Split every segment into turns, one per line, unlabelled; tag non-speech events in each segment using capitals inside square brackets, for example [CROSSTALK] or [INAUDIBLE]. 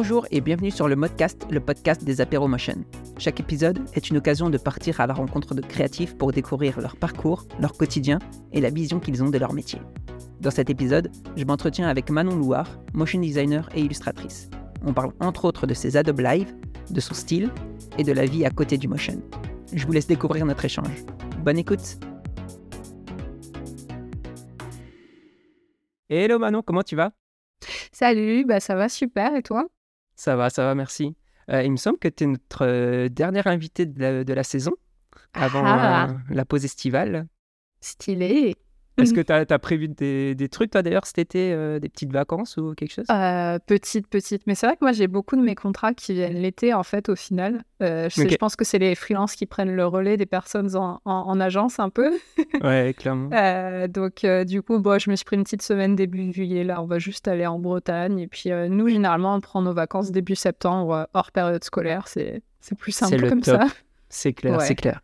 Bonjour et bienvenue sur le Modcast, le podcast des Motion. Chaque épisode est une occasion de partir à la rencontre de créatifs pour découvrir leur parcours, leur quotidien et la vision qu'ils ont de leur métier. Dans cet épisode, je m'entretiens avec Manon Louard, motion designer et illustratrice. On parle entre autres de ses Adobe Live, de son style et de la vie à côté du motion. Je vous laisse découvrir notre échange. Bonne écoute Hello Manon, comment tu vas?
Salut, bah ça va super et toi?
Ça va, ça va, merci. Euh, il me semble que tu es notre euh, dernière invitée de la, saison, avant
ah.
euh, la pause estivale.
Stylé.
Est-ce que [LAUGHS] tu as, prévu des, des trucs, toi, d'ailleurs, cet été, euh, des petites vacances ou quelque chose?
Euh, Petites, petites. Mais c'est vrai que moi, j'ai beaucoup de mes contrats qui viennent l'été, en fait, au final. Euh, je, pense que c'est les freelances qui prennent le relais des personnes en, en, agence, un peu. [LAUGHS]
ouais, clairement.
donc, du coup, bon, je me suis pris une petite semaine début juillet. Là, on va juste aller en Bretagne. Et puis, nous, généralement, on prend nos vacances début septembre, hors période scolaire. C'est plus simple comme ça.
C'est clair, c'est clair.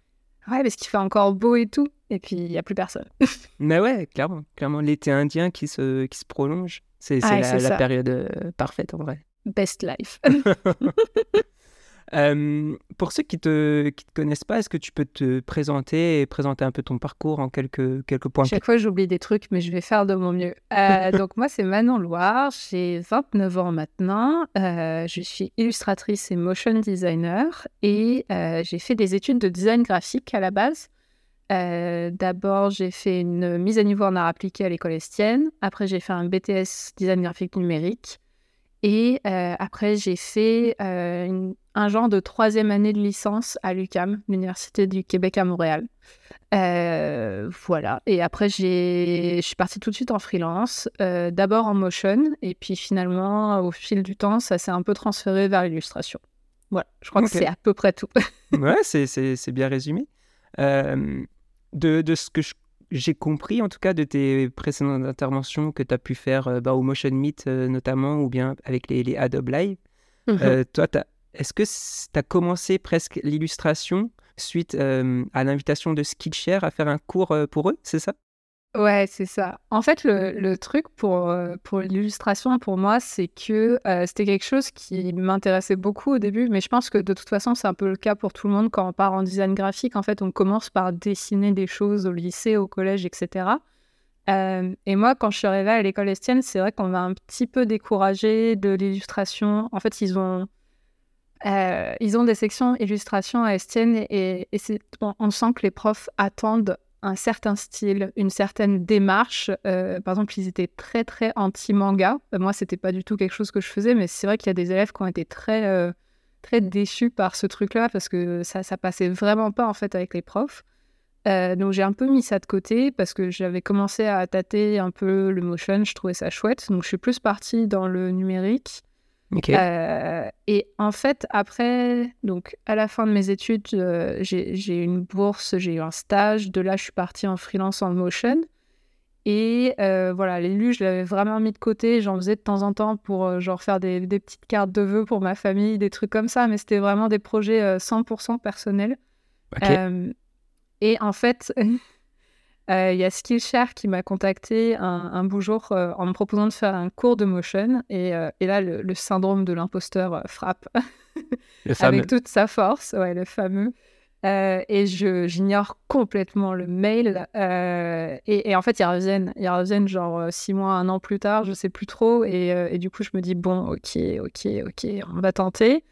Ouais, parce qu'il fait encore beau et tout, et puis il n'y a plus personne. [LAUGHS]
Mais ouais, clairement, clairement l'été indien qui se, qui se prolonge, c'est la, période euh, parfaite en vrai.
Best life. [LAUGHS] [LAUGHS]
Euh, pour ceux qui ne te, qui te connaissent pas, est-ce que tu peux te présenter et présenter un peu ton parcours en quelques, quelques points
Chaque fois, j'oublie des trucs, mais je vais faire de mon mieux. Euh, [LAUGHS] donc, moi, c'est Manon Loire, j'ai 29 ans maintenant. Euh, je suis illustratrice et motion designer et j'ai fait des études de design graphique à la base. D'abord, j'ai fait une mise à niveau en art appliqué à l'école Estienne. Après, j'ai fait un BTS design graphique numérique. Et après, j'ai fait une un genre de troisième année de licence à l'UCAM, l'Université du Québec à Montréal. Euh, voilà. Et après, je suis partie tout de suite en freelance, euh, d'abord en motion, et puis finalement, au fil du temps, ça s'est un peu transféré vers l'illustration. Voilà, je crois que c'est à peu près tout. [LAUGHS]
ouais, c'est bien résumé. Euh, de, de, ce que j'ai compris, en tout cas, de tes précédentes interventions que tu as pu faire bah, au Motion Meet notamment, ou bien avec les, les Adobe Live, mhm. toi, tu as est-ce que tu as commencé presque l'illustration suite euh, à l'invitation de Skillshare à faire un cours euh, pour eux, c'est ça?
Ouais, c'est ça. En fait, le, truc pour, euh, pour l'illustration, pour moi, c'est que c'était quelque chose qui m'intéressait beaucoup au début, mais je pense que de toute façon, c'est un peu le cas pour tout le monde quand on part en design graphique. En fait, on commence par dessiner des choses au lycée, au collège, etc. et moi, quand je suis arrivée à l'école Estienne, c'est vrai qu'on m'a un petit peu découragée de l'illustration. En fait, ils ont euh, ils ont des sections illustration à Estienne et, on, sent que les profs attendent un certain style, une certaine démarche. Euh, par exemple, ils étaient très très anti-manga. Euh, moi, c'était pas du tout quelque chose que je faisais, mais c'est vrai qu'il y a des élèves qui ont été très très déçus par ce truc-là parce que ça ça passait vraiment pas en fait avec les profs. donc j'ai un peu mis ça de côté parce que j'avais commencé à tâter un peu le motion, je trouvais ça chouette. Donc je suis plus partie dans le numérique. Euh, et en fait, après, donc à la fin de mes études, euh, j'ai eu une bourse, j'ai eu un stage. De là, je suis partie en freelance en motion. Et euh, voilà, l'élu, je l'avais vraiment mis de côté. J'en faisais de temps en temps pour genre faire des, des, petites cartes de vœux pour ma famille, des trucs comme ça. Mais c'était vraiment des projets 100% personnels. et en fait, [LAUGHS] Euh, il y a Skillshare qui m'a contacté un, beau jour euh, en me proposant de faire un cours de motion. Et, euh, et là, le, syndrome de l'imposteur frappe [LAUGHS] avec toute sa force, ouais, le fameux. et j'ignore complètement le mail. Et, en fait, ils reviennent, ils reviennent genre six mois, un an plus tard, je sais plus trop. Et, et du coup, je me dis, bon, ok, ok, ok, on va tenter.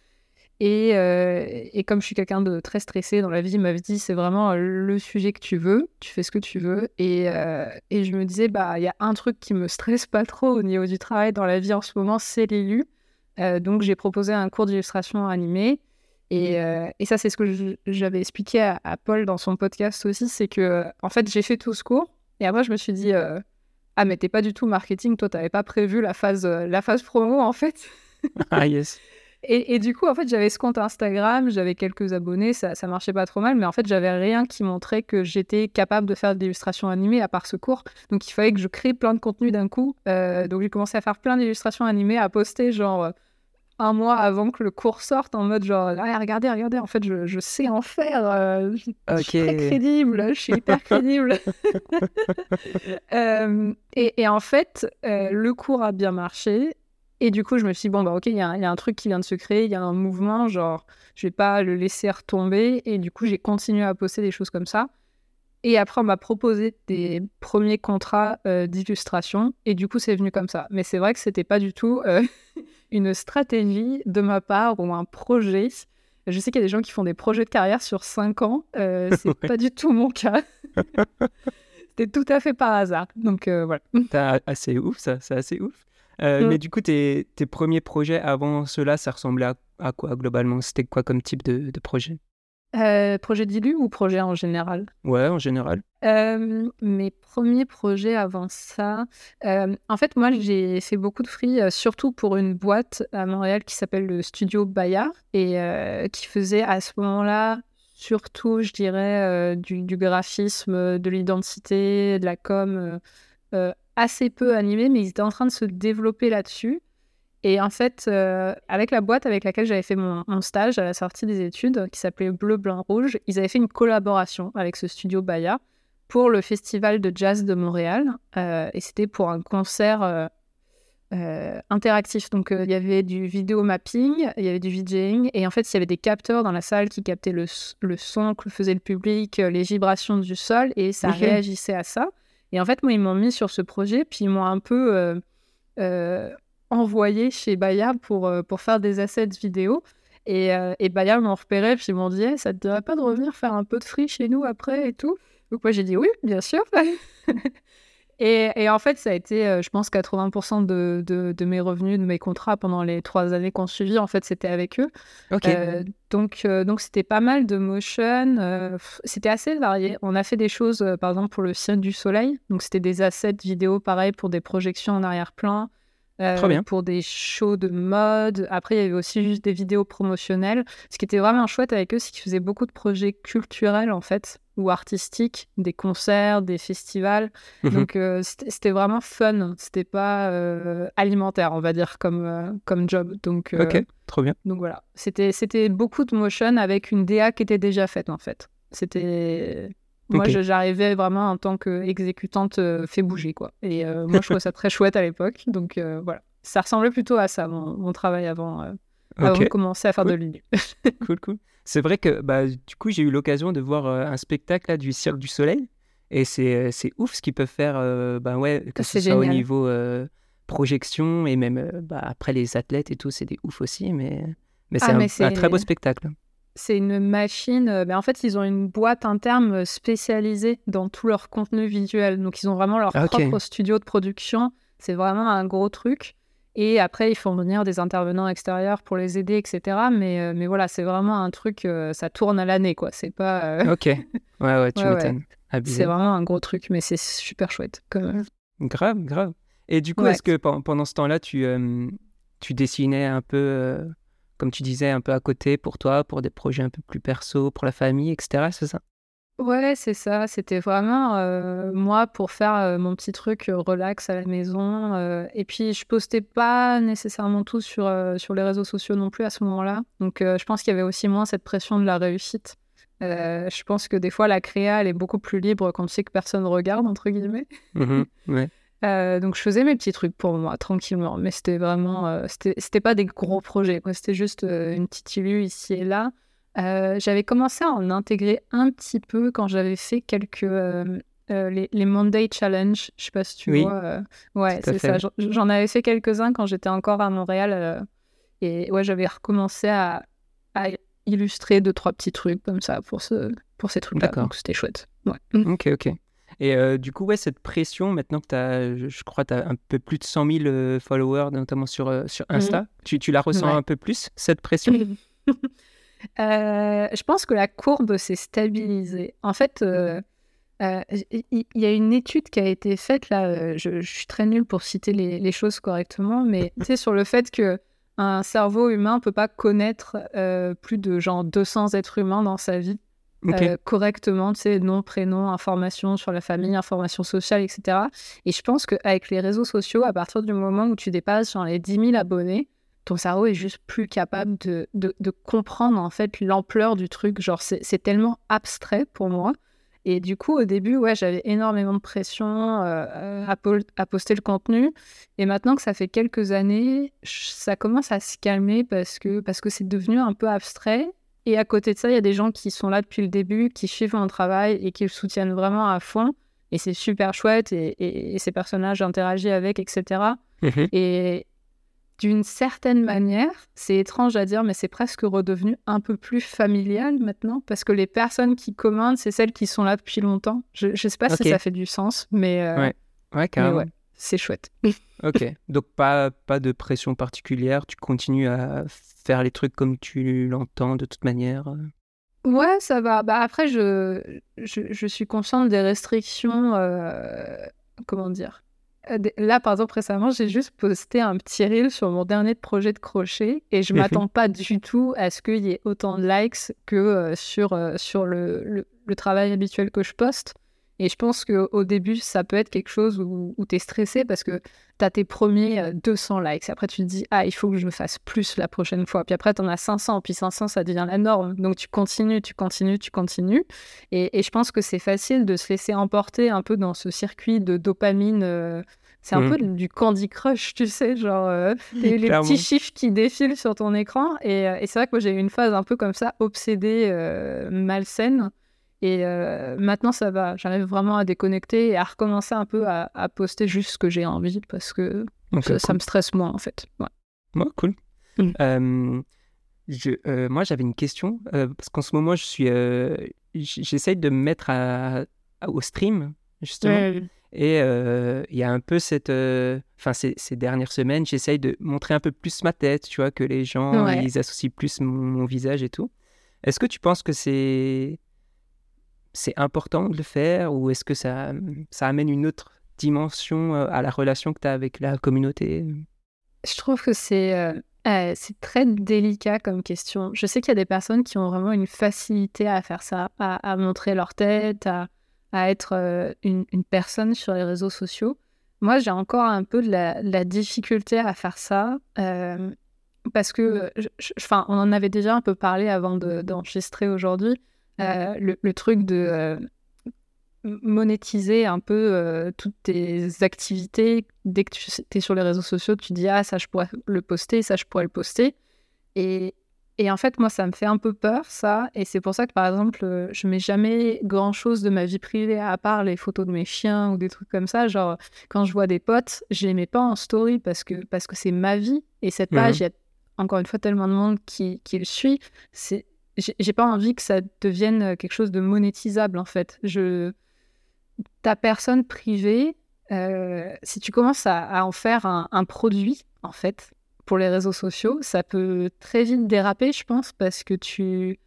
Euh, et, comme je suis quelqu'un de très stressé dans la vie, il m'avait dit c'est vraiment le sujet que tu veux, tu fais ce que tu veux. Et, euh, et je me disais, bah il y a un truc qui me [LAUGHS] stresse pas trop au niveau du travail dans la vie en ce moment, c'est l'élu. Euh, donc j'ai proposé un cours d'illustration animée. Et, et ça, c'est ce que j'avais expliqué à, Paul dans son podcast aussi, c'est que en fait j'ai fait tout ce cours. Et après, je me suis dit, ah mais t'es pas du tout marketing, toi t'avais pas prévu la phase, la phase promo en fait.
ah yes.
Et, du coup, en fait, j'avais ce compte Instagram, j'avais quelques abonnés, ça, ça marchait pas trop mal, mais en fait, j'avais rien qui montrait que j'étais capable de faire des illustrations animées à part ce cours. Donc, il fallait que je crée plein de contenu d'un coup. Euh, donc, j'ai commencé à faire plein d'illustrations animées, à poster genre euh, un mois avant que le cours sorte en mode genre ah, regardez regardez en fait je, je sais en faire euh, je, suis très crédible je suis hyper [LAUGHS] crédible [LAUGHS] et, et, en fait le cours a bien marché Et du coup, je me suis dit, bon, bah, ok, il y, a un truc qui vient de se créer, il y a un mouvement, genre, je vais pas le laisser retomber. Et du coup, j'ai continué à poster des choses comme ça. Et après, on m'a proposé des premiers contrats euh, d'illustration. Et du coup, c'est venu comme ça. Mais c'est vrai que c'était pas du tout euh, [LAUGHS] une stratégie de ma part ou un projet. Je sais qu'il y a des gens qui font des projets de carrière sur 5 ans. Euh, [LAUGHS] c'est pas du tout mon cas. [LAUGHS] C'était tout à fait par hasard. Donc euh, voilà.
C'est assez ouf, ça. C'est assez ouf. Euh, mm. Mais du coup, tes, tes, premiers projets avant cela, ça ressemblait à, quoi globalement? C'était quoi comme type de, de projet?
Euh, projet d'ILU ou projet en général?
Ouais, en général.
Euh, mes premiers projets avant ça, en fait, moi, j'ai fait beaucoup de free, surtout pour une boîte à Montréal qui s'appelle le Studio Bayard et qui faisait à ce moment-là surtout, je dirais, du, du, graphisme, de l'identité, de la com, assez peu animé, mais ils étaient en train de se développer là-dessus. Et en fait, euh, avec la boîte avec laquelle j'avais fait mon, stage à la sortie des études, qui s'appelait Bleu, Blanc, Rouge, ils avaient fait une collaboration avec ce studio Baya pour le Festival de Jazz de Montréal. Euh, et c'était pour un concert euh, interactif. Donc, il y avait du vidéo mapping, il y avait du VJing. Et en fait, il y avait des capteurs dans la salle qui captaient le, son que faisait le public, les vibrations du sol, et ça réagissait à ça. Et en fait, moi, ils m'ont mis sur ce projet, puis ils m'ont un peu envoyé chez Bayard pour, euh, pour faire des assets vidéo. Et, euh, et Bayard m'ont repéré, puis ils m'ont dit Ça te dirait pas de revenir faire un peu de free chez nous après et tout? Donc, moi, j'ai dit Oui, bien sûr. [LAUGHS] et, et, en fait, ça a été, euh, je pense, 80% de, de, de, mes revenus, de mes contrats pendant les trois années qu'on suivit. En fait, c'était avec eux. donc, donc, c'était pas mal de motion. c'était assez varié. On a fait des choses, par exemple, pour le Ciel du Soleil. Donc, c'était des assets vidéo, pareil, pour des projections en arrière-plan.
Trop bien.
pour des shows de mode. Après, il y avait aussi juste des vidéos promotionnelles. Ce qui était vraiment chouette avec eux, c'est qu'ils faisaient beaucoup de projets culturels, en fait, ou artistiques, des concerts, des festivals. Mmh Donc, euh, c'était vraiment fun. C'était pas euh, alimentaire, on va dire, comme, euh, comme job. Donc,
ok, trop bien.
Donc voilà, c'était beaucoup de motion avec une DA qui était déjà faite, en fait. C'était moi, j'arrivais vraiment en tant qu'exécutante fait bouger, quoi. Et moi, je trouvais ça très chouette à l'époque. Donc voilà, ça ressemblait plutôt à ça, mon, travail avant, de commencer à faire de l'INU. [LAUGHS]
cool, cool. C'est vrai que bah, du coup, j'ai eu l'occasion de voir un spectacle là, du Cirque du Soleil. Et c'est ouf ce qu'ils peuvent faire, bah, ouais, que ce soit au niveau projection et même bah, après les athlètes et tout, c'est des ouf aussi. Mais, mais ah, c'est un, un, très beau spectacle
c'est une machine. mais euh, en fait, ils ont une boîte interne euh, spécialisée dans tout leur contenu visuel. Donc, ils ont vraiment leur propre studio de production. C'est vraiment un gros truc. Et après, ils font venir des intervenants extérieurs pour les aider, etc. Mais, euh, mais voilà, c'est vraiment un truc, ça tourne à l'année, quoi. C'est pas.
Ok. Ouais, [LAUGHS] ouais, tu m'étonnes.
C'est vraiment un gros truc, mais c'est super chouette. Comme...
Grave, grave. Et du coup, est-ce que pendant ce temps-là, tu, tu dessinais un peu comme tu disais, un peu à côté pour toi, pour des projets un peu plus perso, pour la famille, etc. C'est ça?
Ouais, c'est ça. C'était vraiment euh, moi pour faire euh, mon petit truc euh, relax à la maison. et puis, je postais pas nécessairement tout sur, sur les réseaux sociaux non plus à ce moment-là. Donc, je pense qu'il y avait aussi moins cette pression de la réussite. je pense que des fois, la créa, elle est beaucoup plus libre quand tu sais que personne regarde, entre guillemets.
Mmh ouais. [LAUGHS]
Euh, donc je faisais mes petits trucs pour moi tranquillement, mais c'était vraiment, euh, c'était pas des gros projets, c'était juste euh, une petite illu ici et là. J'avais commencé à en intégrer un petit peu quand j'avais fait quelques les, les, Monday Challenge, je sais pas si tu vois. ouais, c'est ça. J'en avais fait quelques-uns quand j'étais encore à Montréal et ouais, j'avais recommencé à, à, illustrer deux trois petits trucs comme ça pour ce pour ces trucs-là. Donc c'était chouette. Ouais. [LAUGHS]
Ok, ok. Et euh, du coup, ouais, cette pression, maintenant que tu as, je crois, tu as un peu plus de 100 000 euh, followers, notamment sur, euh, sur mmh Insta, tu, tu, la ressens un peu plus, cette pression? [LAUGHS]
Je pense que la courbe s'est stabilisée. En fait, il y, a une étude qui a été faite, là, je, je suis très nulle pour citer les, les choses correctement, mais tu sais, sur le fait que un cerveau humain ne peut pas connaître plus de genre 200 êtres humains dans sa vie. Euh, correctement, tu sais, nom, prénom, information sur la famille, information sociale, etc. Et je pense qu'avec les réseaux sociaux, à partir du moment où tu dépasses genre, les 10 000 abonnés, ton cerveau est juste plus capable de, de, comprendre en fait l'ampleur du truc. Genre, c'est tellement abstrait pour moi. Et du coup, au début, ouais, j'avais énormément de pression euh, à, à, poster le contenu. Et maintenant que ça fait quelques années, ça commence à se calmer parce que parce que c'est devenu un peu abstrait. Et à côté de ça, il y a des gens qui sont là depuis le début, qui suivent mon travail et qui le soutiennent vraiment à fond. Et c'est super chouette. Et, et, ces personnages, j'interagis avec, etc. Et, d'une certaine manière, c'est étrange à dire, mais c'est presque redevenu un peu plus familial maintenant, parce que les personnes qui commandent, c'est celles qui sont là depuis longtemps. Je ne sais pas si ça fait du sens, mais,
euh, ouais. Ouais, carrément.
c'est chouette. [LAUGHS]
ok, donc pas, pas de pression particulière, tu continues à faire les trucs comme tu l'entends de toute manière euh?
Ouais, ça va. Bah, après, je, je, suis consciente des restrictions, euh, comment dire là, par exemple, récemment, j'ai juste posté un petit reel sur mon dernier projet de crochet et je m'attends pas du tout à ce qu'il y ait autant de likes que euh, sur, euh, sur le, le, travail habituel que je poste. Et je pense qu'au début, ça peut être quelque chose où, où tu es stressé parce que tu as tes premiers 200 likes. Après, tu te dis, ah, il faut que je me fasse plus la prochaine fois. Puis après, tu en as 500. Puis 500, ça devient la norme. Donc, tu continues, tu continues, tu continues. Et, et je pense que c'est facile de se laisser emporter un peu dans ce circuit de dopamine. c'est un mmh. peu du Candy Crush, tu sais, genre euh, [LAUGHS] les petits chiffres qui défilent sur ton écran. Et, et c'est vrai que moi j'ai eu une phase un peu comme ça, obsédée, euh, malsaine, et euh, maintenant, ça va. J'arrive vraiment à déconnecter et à recommencer un peu à, poster juste ce que j'ai envie parce que ça, me stresse moins, en fait.
Ouais, cool. Mm. je, euh, moi, j'avais une question parce qu'en ce moment, je suis, j'essaye de me mettre à, au stream, justement. Et il y a un peu cette. Enfin, ces, ces, dernières semaines, j'essaye de montrer un peu plus ma tête, tu vois, que les gens, ils associent plus mon visage et tout. Est-ce que tu penses que c'est c'est important de le faire ou est-ce que ça, ça amène une autre dimension à la relation que tu as avec la communauté?
Je trouve que c'est euh, euh, c'est très délicat comme question. Je sais qu'il y a des personnes qui ont vraiment une facilité à faire ça, à, montrer leur tête, à, à être une, une, personne sur les réseaux sociaux. Moi, j'ai encore un peu de la, difficulté à faire ça. parce que, enfin, on en avait déjà un peu parlé avant d'enregistrer aujourd'hui. Euh, le, truc de euh, monétiser un peu euh, toutes tes activités. Dès que tu es sur les réseaux sociaux, tu dis Ah, ça, je pourrais le poster, ça, je pourrais le poster. Et, et en fait, moi, ça me fait un peu peur, ça. Et c'est pour ça que, par exemple, je mets jamais grand-chose de ma vie privée à part les photos de mes chiens ou des trucs comme ça. Genre, quand je vois des potes, je les mets pas en story parce que parce que c'est ma vie. Et cette page, il y a encore une fois tellement de monde qui, qui le suit. C'est j'ai pas envie que ça devienne euh, quelque chose de monétisable en fait. Ta personne privée, euh, si tu commences à, en faire un, produit en fait pour les réseaux sociaux, ça peut très vite déraper, je pense, parce que tu,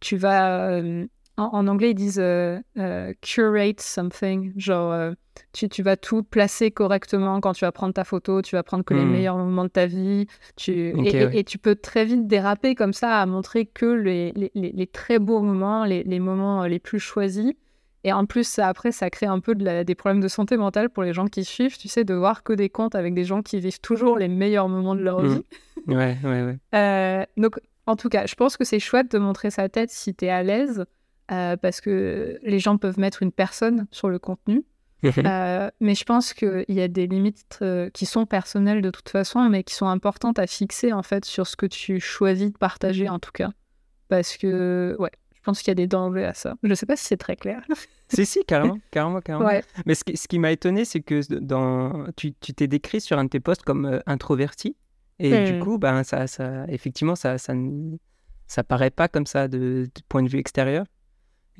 tu vas euh, en, anglais, ils disent euh, euh, curate something. Genre, euh, tu, tu, vas tout placer correctement quand tu vas prendre ta photo, tu vas prendre que les hmm. meilleurs moments de ta vie. Tu, et, tu peux très vite déraper comme ça à montrer que les, les, les très beaux moments, les, les, moments les plus choisis. Et en plus, ça, après, ça crée un peu de des problèmes de santé mentale pour les gens qui suivent, tu sais, de voir que des comptes avec des gens qui vivent toujours les meilleurs moments de leur hmm. vie.
Ouais, ouais, ouais.
donc, en tout cas, je pense que c'est chouette de montrer sa tête si tu es à l'aise. Euh, parce que les gens peuvent mettre une personne sur le contenu. Mhm. Euh, mais je pense qu'il y a des limites euh, qui sont personnelles de toute façon, mais qui sont importantes à fixer en fait sur ce que tu choisis de partager en tout cas. Parce que, ouais, je pense qu'il y a des dangers à ça. Je ne sais pas si c'est très clair. [LAUGHS]
si, si, carrément, carrément, carrément. Mais ce qui, ce qui m'a étonné, c'est que dans, tu t'es décrit sur un de tes posts comme introverti. Et du coup, ben, ça, ça, effectivement, ça, ça, ça paraît pas comme ça de, de point de vue extérieur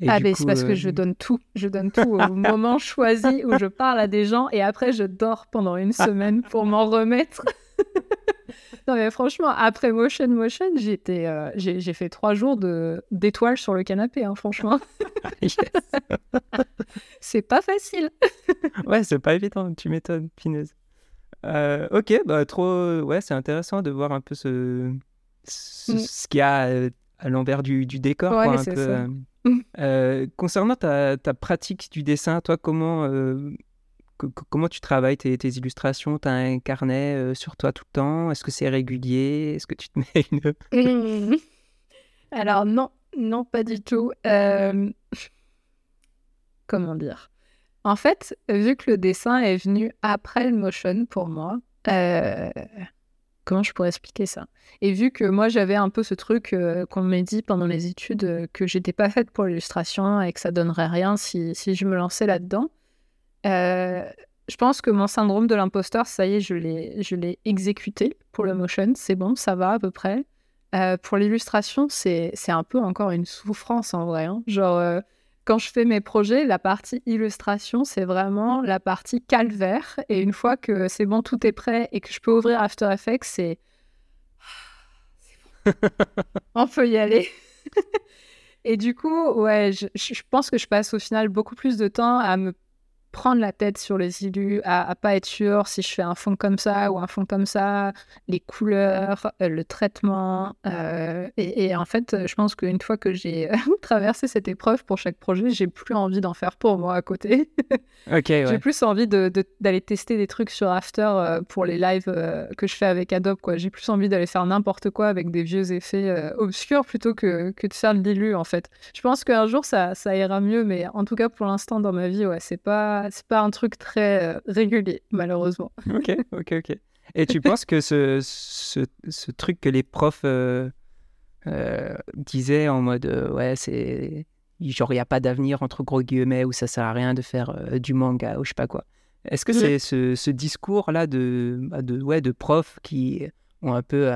ah, mais c'est parce que je euh, donne tout. Je donne tout au [LAUGHS] moment choisi où je parle à des gens et après je dors pendant une semaine pour m'en remettre. [LAUGHS] non, mais franchement, après Motion Motion, j'étais, euh, j'ai, fait trois jours de, d'étoiles sur le canapé, hein, franchement. [LAUGHS] c'est pas facile.
ouais, c'est pas évident, tu m'étonnes, Pineuse. Euh, ok, bah trop, ouais, c'est intéressant de voir un peu ce, ce, mm. qu'il y a à l'envers du, du décor. Ouais, quoi, un peu, ça. Euh, concernant ta, pratique du dessin, toi, comment, euh, comment tu travailles tes, illustrations? Tu as un carnet euh, sur toi tout le temps? Est-ce que c'est régulier? Est-ce que tu te mets une... [LAUGHS] [LAUGHS]
Alors non, non, pas du tout. [LAUGHS] comment dire? En fait, vu que le dessin est venu après le motion pour moi, comment je pourrais expliquer ça? Et vu que moi j'avais un peu ce truc euh, qu'on m'a dit pendant les études euh, que j'étais pas faite pour l'illustration et que ça donnerait rien si, si je me lançais là-dedans, je pense que mon syndrome de l'imposteur, ça y est, je l'ai, je l'ai exécuté pour le motion, c'est bon, ça va à peu près. pour l'illustration, c'est, c'est un peu encore une souffrance en vrai. Hein. Genre, quand je fais mes projets, la partie illustration, c'est vraiment la partie calvaire. Et une fois que c'est bon, tout est prêt et que je peux ouvrir After Effects, c'est. [LAUGHS] On peut y aller. et [LAUGHS] du coup, ouais, je, je, pense que je passe au final beaucoup plus de temps à me prendre la tête sur les illus, à, à, pas être sûr si je fais un fond comme ça ou un fond comme ça, les couleurs, euh, le traitement. Euh, et, en fait, je pense qu'une fois que j'ai [LAUGHS] traversé cette épreuve pour chaque projet, j'ai plus envie d'en faire pour moi à côté. [LAUGHS]
ok. Ouais.
J'ai plus envie d'aller de, tester des trucs sur After euh, pour les lives que je fais avec Adobe. J'ai plus envie d'aller faire n'importe quoi avec des vieux effets obscurs plutôt que, que de faire de l'illu en fait. Je pense qu'un jour ça, ça ira mieux, mais en tout cas pour l'instant dans ma vie, ouais, c'est pas c'est pas un truc très euh, régulier, malheureusement. [LAUGHS]
ok, ok, ok. Et tu penses que ce, ce, ce, truc que les profs euh, euh, disaient en mode ouais, c'est genre il n'y a pas d'avenir entre gros guillemets ou ça sert à rien de faire du manga ou je sais pas quoi. Est-ce que c'est ce, ce discours-là de, bah, de, ouais, de profs qui ont un peu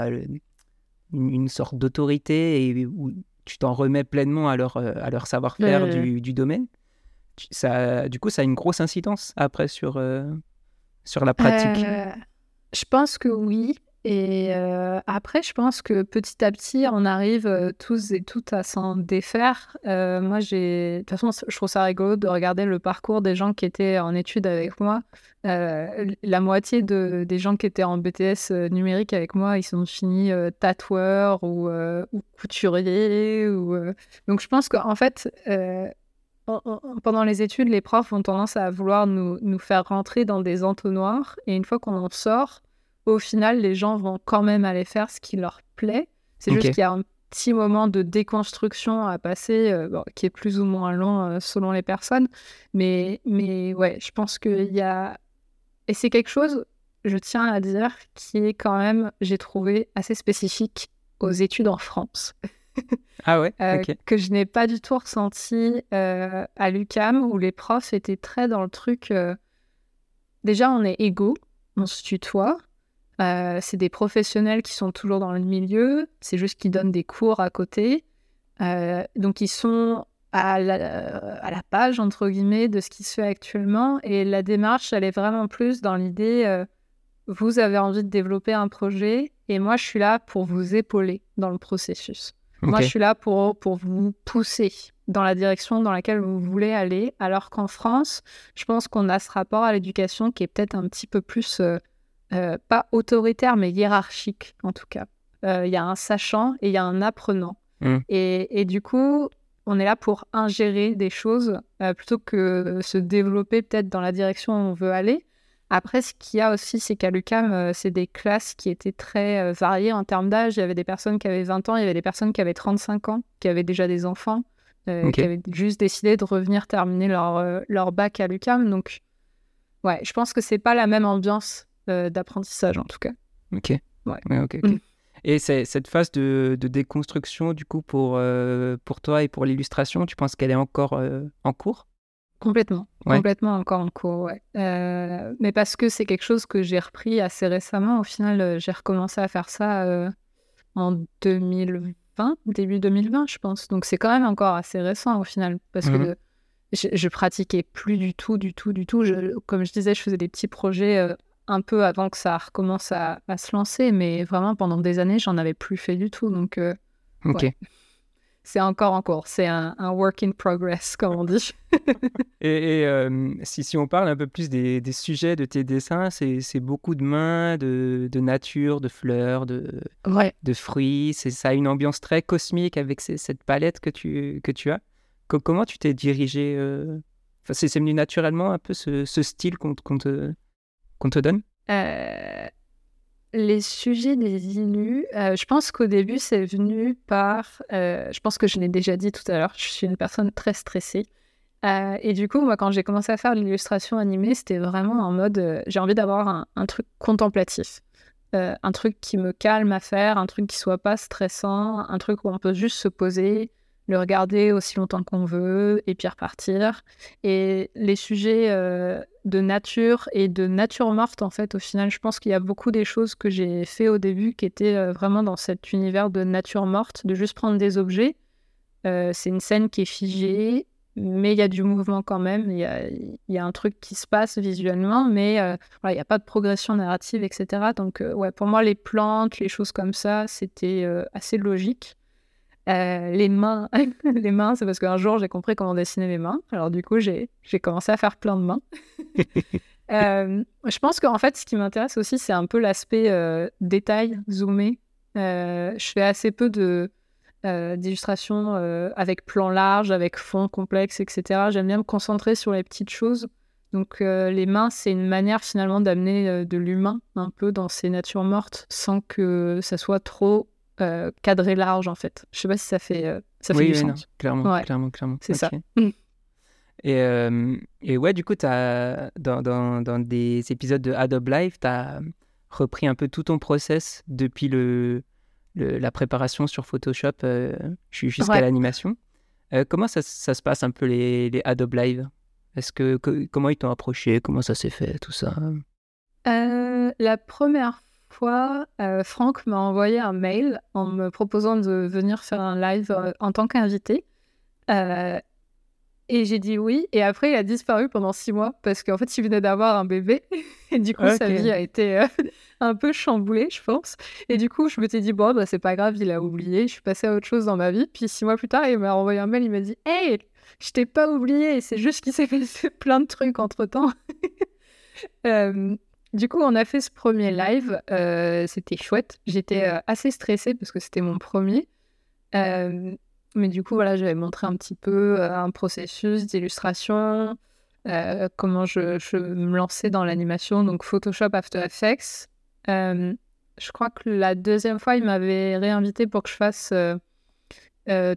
une, sorte d'autorité et où tu t'en remets pleinement à leur, à leur savoir-faire du, du domaine? Ça, du coup, ça a une grosse incidence après sur, euh, sur la pratique.
Euh, je pense que oui. Et euh, après, je pense que petit à petit, on arrive tous et toutes à s'en défaire. moi. De toute façon, je trouve ça rigolo de regarder le parcours des gens qui étaient en études avec moi. la moitié de, des gens qui étaient en BTS numérique avec moi, ils sont finis tatoueurs ou, ou couturiers. Ou, Donc, je pense qu'en fait, pendant les études, les profs ont tendance à vouloir nous, nous faire rentrer dans des entonnoirs. Et une fois qu'on en sort, au final, les gens vont quand même aller faire ce qui leur plaît. C'est juste qu'il y a un petit moment de déconstruction à passer, euh, qui est plus ou moins long euh, selon les personnes. Mais, mais ouais, je pense qu'il y a... Et c'est quelque chose, je tiens à dire, qui est quand même, j'ai trouvé, assez spécifique aux études en France.
Ah ouais
euh, Que je n'ai pas du tout ressenti euh, à l'UCAM, où les profs étaient très dans le truc. Euh, déjà, on est égaux, on se tutoie. c'est des professionnels qui sont toujours dans le milieu, c'est juste qu'ils donnent des cours à côté. donc, ils sont à la, à la, page, entre guillemets, de ce qui se fait actuellement. Et la démarche, elle est vraiment plus dans l'idée vous avez envie de développer un projet et moi, je suis là pour vous épauler dans le processus. Moi, je suis là pour, pour vous pousser dans la direction dans laquelle vous voulez aller. Alors qu'en France, je pense qu'on a ce rapport à l'éducation qui est peut-être un petit peu plus, euh, euh, pas autoritaire, mais hiérarchique en tout cas. Euh, il y a un sachant et il y a un apprenant. Mmh. Et, et, du coup, on est là pour ingérer des choses plutôt que se développer peut-être dans la direction où on veut aller. Après, ce qu'il y a aussi, c'est qu'à l'UCAM, euh, c'est des classes qui étaient très euh, variées en termes d'âge. Il y avait des personnes qui avaient 20 ans, il y avait des personnes qui avaient 35 ans, qui avaient déjà des enfants, euh, qui avaient juste décidé de revenir terminer leur, leur bac à l'UCAM. Donc, ouais, je pense que c'est pas la même ambiance d'apprentissage, en tout cas.
Ok. Ouais. ok, mm. Et cette phase de, de, déconstruction, du coup, pour, pour toi et pour l'illustration, tu penses qu'elle est encore en cours?
Complètement, complètement encore en cours, ouais. Euh, mais parce que c'est quelque chose que j'ai repris assez récemment. Au final, euh, j'ai recommencé à faire ça euh, en 2020, début 2020, je pense. Donc c'est quand même encore assez récent au final, parce que mmh je, je, pratiquais plus du tout, du tout, du tout. Je, comme je disais, je faisais des petits projets un peu avant que ça recommence à, à, se lancer, mais vraiment pendant des années, j'en avais plus fait du tout. Donc,
ok
c'est encore en cours. C'est un, work in progress, comme on dit. [LAUGHS]
et, euh, si, si, on parle un peu plus des, des sujets de tes dessins, c'est beaucoup de mains, de, de, nature, de fleurs, de, de fruits. Ça a une ambiance très cosmique avec cette palette que tu, que tu as. comment tu t'es dirigé euh... enfin, C'est venu naturellement un peu ce, ce style qu'on te, qu'on te donne?
Euh, les sujets des illus, euh, je pense qu'au début, c'est venu par. Euh, je pense que je l'ai déjà dit tout à l'heure, je suis une personne très stressée. Euh, et du coup, moi, quand j'ai commencé à faire l'illustration animée, c'était vraiment en mode j'ai envie d'avoir un, un, truc contemplatif. Un truc qui me calme à faire, un truc qui soit pas stressant, un truc où on peut juste se poser, le regarder aussi longtemps qu'on veut et puis repartir. Et les sujets de nature et de nature morte, en fait, au final, je pense qu'il y a beaucoup des choses que j'ai fait au début qui étaient euh, vraiment dans cet univers de nature morte, de juste prendre des objets. c'est une scène qui est figée mais il y a du mouvement quand même, il y a, y a, un truc qui se passe visuellement, mais euh, il n'y a pas de progression narrative, etc. Donc, euh, ouais, pour moi, les plantes, les choses comme ça, c'était euh, assez logique. Les mains, [LAUGHS] les mains, c'est parce qu'un jour, j'ai compris comment dessiner les mains. Alors, du coup, j'ai commencé à faire plein de mains. [LAUGHS] je pense qu'en fait, ce qui m'intéresse aussi, c'est un peu l'aspect détail, zoomé. je fais assez peu de euh, d'illustration euh, avec plan large, avec fond complexe, etc. J'aime bien me concentrer sur les petites choses. Donc euh, les mains, c'est une manière finalement d'amener de l'humain un peu dans ces natures mortes sans que ça soit trop cadré large en fait. Je sais pas si ça fait, ça fait du sens.
clairement, clairement, clairement.
C'est ça. Mm.
Et, et, ouais, du coup, as, dans, dans, dans, des épisodes de Adobe Live, tu as repris un peu tout ton process depuis le, la préparation sur Photoshop euh, jusqu'à l'animation. Euh, comment ça, se passe un peu les, les Adobe Live? Est-ce que, comment ils t'ont approché? Comment ça s'est fait tout ça?
Euh, La première fois, Franck m'a envoyé un mail en me proposant de venir faire un live en tant qu'invité. Et j'ai dit oui. Et après, il a disparu pendant six mois parce qu'en fait, il venait d'avoir un bébé. [LAUGHS] Et du coup, sa vie a été euh, [LAUGHS] un peu chamboulée, je pense. Et du coup, je me suis dit, bon, bah, c'est pas grave, il a oublié. Je suis passée à autre chose dans ma vie. Puis six mois plus tard, il m'a renvoyé un mail. Il m'a dit, hey, je t'ai pas oublié. C'est juste qu'il s'est [LAUGHS] fait plein de trucs entre temps. euh, du coup, on a fait ce premier live. Euh, c'était chouette. J'étais euh, assez stressée parce que c'était mon premier. Mais du coup, voilà, j'avais montré un petit peu euh, un processus d'illustration, comment je, je, me lançais dans l'animation, donc Photoshop, After Effects. Je crois que la deuxième fois, il m'avait réinvité pour que je fasse